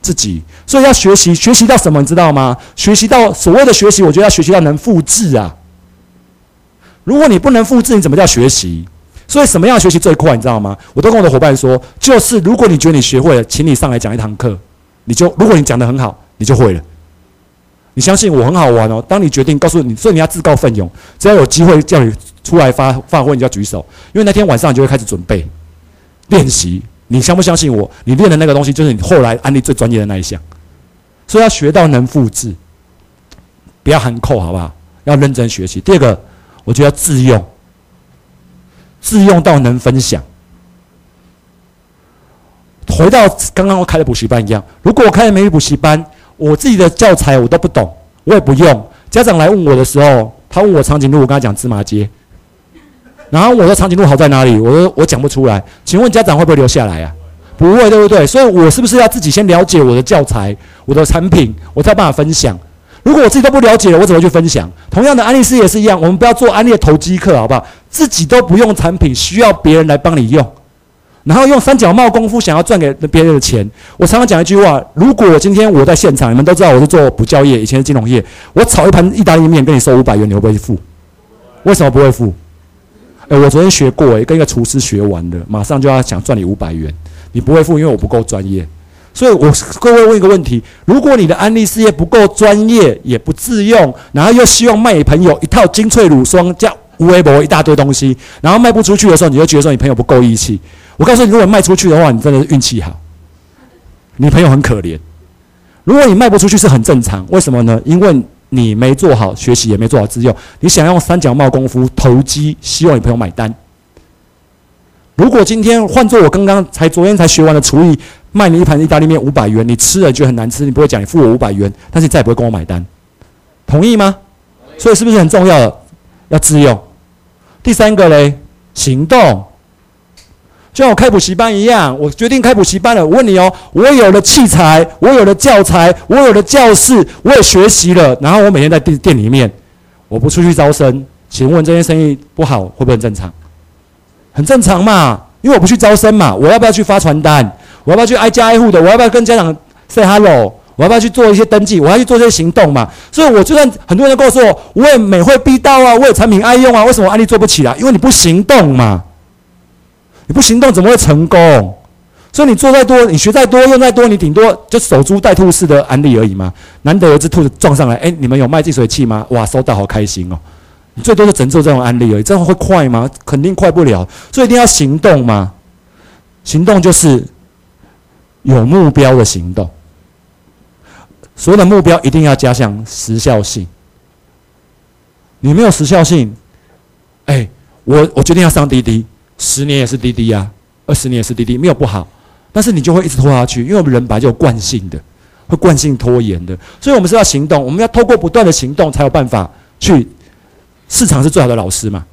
自己。所以要学习，学习到什么你知道吗？学习到所谓的学习，我觉得要学习到能复制啊。如果你不能复制，你怎么叫学习？所以什么样学习最快？你知道吗？我都跟我的伙伴说，就是如果你觉得你学会了，请你上来讲一堂课，你就如果你讲得很好，你就会了。你相信我很好玩哦。当你决定告诉你，所以你要自告奋勇。只要有机会叫你出来发发挥，你就要举手。因为那天晚上你就会开始准备练习。你相不相信我？你练的那个东西就是你后来安利最专业的那一项。所以要学到能复制，不要含扣，好不好？要认真学习。第二个，我觉得自用，自用到能分享。回到刚刚我开的补习班一样，如果我开的美语补习班。我自己的教材我都不懂，我也不用。家长来问我的时候，他问我长颈鹿，我跟他讲芝麻街。然后我说长颈鹿好在哪里？我说我讲不出来。请问家长会不会留下来啊？不会，对不对？所以我是不是要自己先了解我的教材、我的产品，我才有办法分享？如果我自己都不了解，我怎么去分享？同样的，安利师也是一样，我们不要做安利的投机客，好不好？自己都不用产品，需要别人来帮你用。然后用三脚帽功夫想要赚给别人的钱，我常常讲一句话：如果我今天我在现场，你们都知道我是做补教业，以前是金融业，我炒一盘意大利面跟你收五百元，你会不会付？为什么不会付？哎，我昨天学过，哎，跟一个厨师学完的，马上就要想赚你五百元，你不会付，因为我不够专业。所以我各位问一个问题：如果你的安利事业不够专业，也不自用，然后又希望卖给朋友一套精粹乳霜加微博一大堆东西，然后卖不出去的时候，你就觉得说你朋友不够义气。我告诉你，如果卖出去的话，你真的是运气好。你朋友很可怜。如果你卖不出去是很正常，为什么呢？因为你没做好学习，也没做好自用。你想用三脚帽功夫投机，希望你朋友买单。如果今天换做我刚刚才昨天才学完的厨艺，卖你一盘意大利面五百元，你吃了觉得很难吃，你不会讲你付我五百元，但是你再也不会跟我买单，同意吗？所以是不是很重要的要自用？第三个嘞，行动。就像我开补习班一样，我决定开补习班了。我问你哦，我有了器材，我有了教材，我有了教室，我也学习了。然后我每天在店店里面，我不出去招生，请问这些生意不好会不会很正常？很正常嘛，因为我不去招生嘛。我要不要去发传单？我要不要去挨家挨户的？我要不要跟家长 say hello？我要不要去做一些登记？我要去做一些行动嘛？所以，我就算很多人告诉我，我也美会必到啊，我有产品爱用啊，为什么安利做不起来？因为你不行动嘛。你不行动怎么会成功？所以你做再多，你学再多，用再多，你顶多就守株待兔式的安利而已嘛。难得有只兔子撞上来，哎，你们有卖净水器吗？哇，收到好开心哦。你最多就只做这种安利而已，这样会快吗？肯定快不了。所以一定要行动嘛。行动就是有目标的行动。所有的目标一定要加上时效性。你没有时效性，哎，我我决定要上滴滴，十年也是滴滴呀，二十年也是滴滴，没有不好，但是你就会一直拖下去，因为我们人本来就有惯性的，会惯性拖延的，所以我们是要行动，我们要透过不断的行动才有办法去。市场是最好的老师嘛？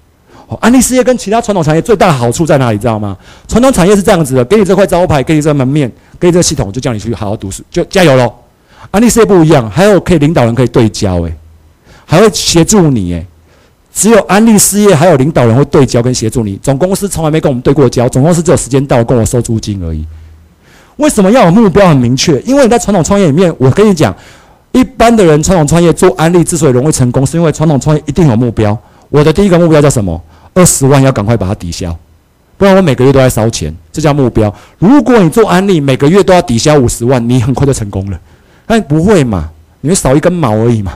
哦，安利事业跟其他传统产业最大的好处在哪里？知道吗？传统产业是这样子的，给你这块招牌，给你这门面，给你这系统，就叫你去好好读书，就加油喽。安利事业不一样，还有可以领导人可以对焦，诶，还会协助你，诶。只有安利事业还有领导人会对焦跟协助你，总公司从来没跟我们对过焦，总公司只有时间到跟我收租金而已。为什么要有目标很明确？因为你在传统创业里面，我跟你讲。一般的人传统创业做安利之所以容易成功，是因为传统创业一定有目标。我的第一个目标叫什么？二十万要赶快把它抵消，不然我每个月都在烧钱，这叫目标。如果你做安利，每个月都要抵消五十万，你很快就成功了。但不会嘛？你会少一根毛而已嘛？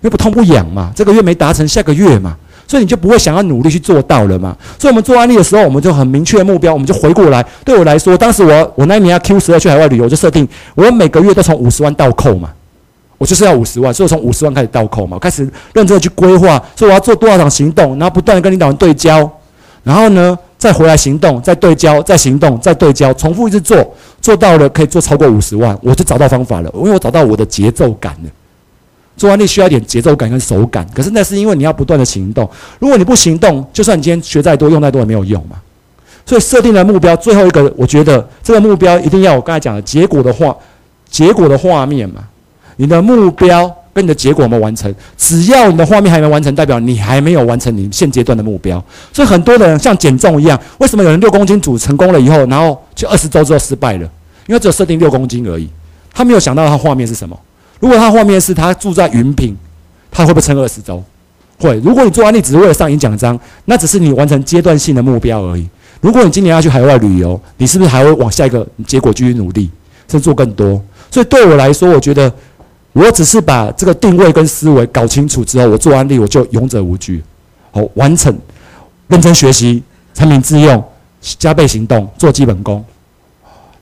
因为不痛不痒嘛？这个月没达成，下个月嘛？所以你就不会想要努力去做到了嘛？所以我们做安利的时候，我们就很明确目标，我们就回过来。对我来说，当时我我那一年要 Q 十二去海外旅游，就设定我每个月都从五十万倒扣嘛。我就是要五十万，所以我从五十万开始倒扣嘛，开始认真的去规划，说我要做多少场行动，然后不断的跟领导人对焦，然后呢再回来行动，再对焦，再行动，再对焦，重复一直做，做到了可以做超过五十万，我就找到方法了，因为我找到我的节奏感了。做案例需要一点节奏感跟手感，可是那是因为你要不断的行动，如果你不行动，就算你今天学再多，用再多也没有用嘛。所以设定的目标，最后一个我觉得这个目标一定要我刚才讲的结果的画，结果的画面嘛。你的目标跟你的结果有没有完成？只要你的画面还没完成，代表你还没有完成你现阶段的目标。所以很多人像减重一样，为什么有人六公斤组成功了以后，然后就二十周之后失败了？因为只有设定六公斤而已，他没有想到他画面是什么。如果他画面是他住在云品，他会不会撑二十周？会。如果你做安利只是为了上演奖章，那只是你完成阶段性的目标而已。如果你今年要去海外旅游，你是不是还会往下一个结果继续努力，甚至做更多？所以对我来说，我觉得。我只是把这个定位跟思维搞清楚之后，我做安利我就勇者无惧，好完成，认真学习，产品自用，加倍行动，做基本功。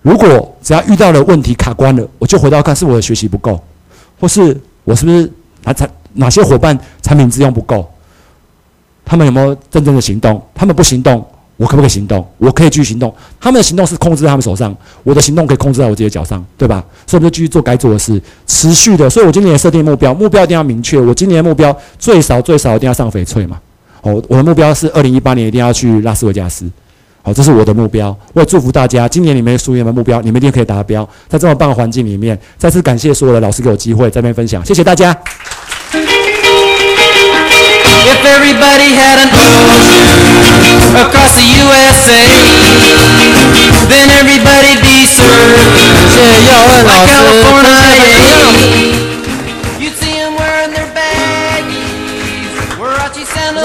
如果只要遇到了问题卡关了，我就回到看是我的学习不够，或是我是不是哪产哪些伙伴产品自用不够，他们有没有真正的行动？他们不行动。我可不可以行动？我可以继续行动。他们的行动是控制在他们手上，我的行动可以控制在我自己的脚上，对吧？所以我们就继续做该做的事，持续的。所以我今年也设定目标，目标一定要明确。我今年的目标最少最少一定要上翡翠嘛。哦，我的目标是二零一八年一定要去拉斯维加斯。好，这是我的目标。我也祝福大家，今年你们属于你们目标，你们一定可以达标。在这么棒的环境里面，再次感谢所有的老师给我机会在这边分享，谢谢大家。If everybody had an ocean across the USA, then everybody be served like California.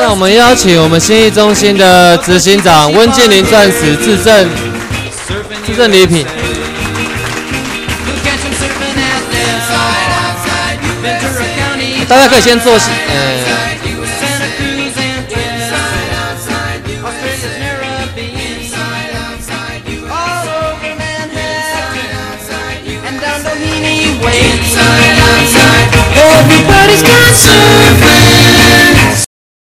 让我们邀请我们新义中心的执行长温建林钻石致赠致赠礼品。大家可以先坐下，呃。Everybody's got some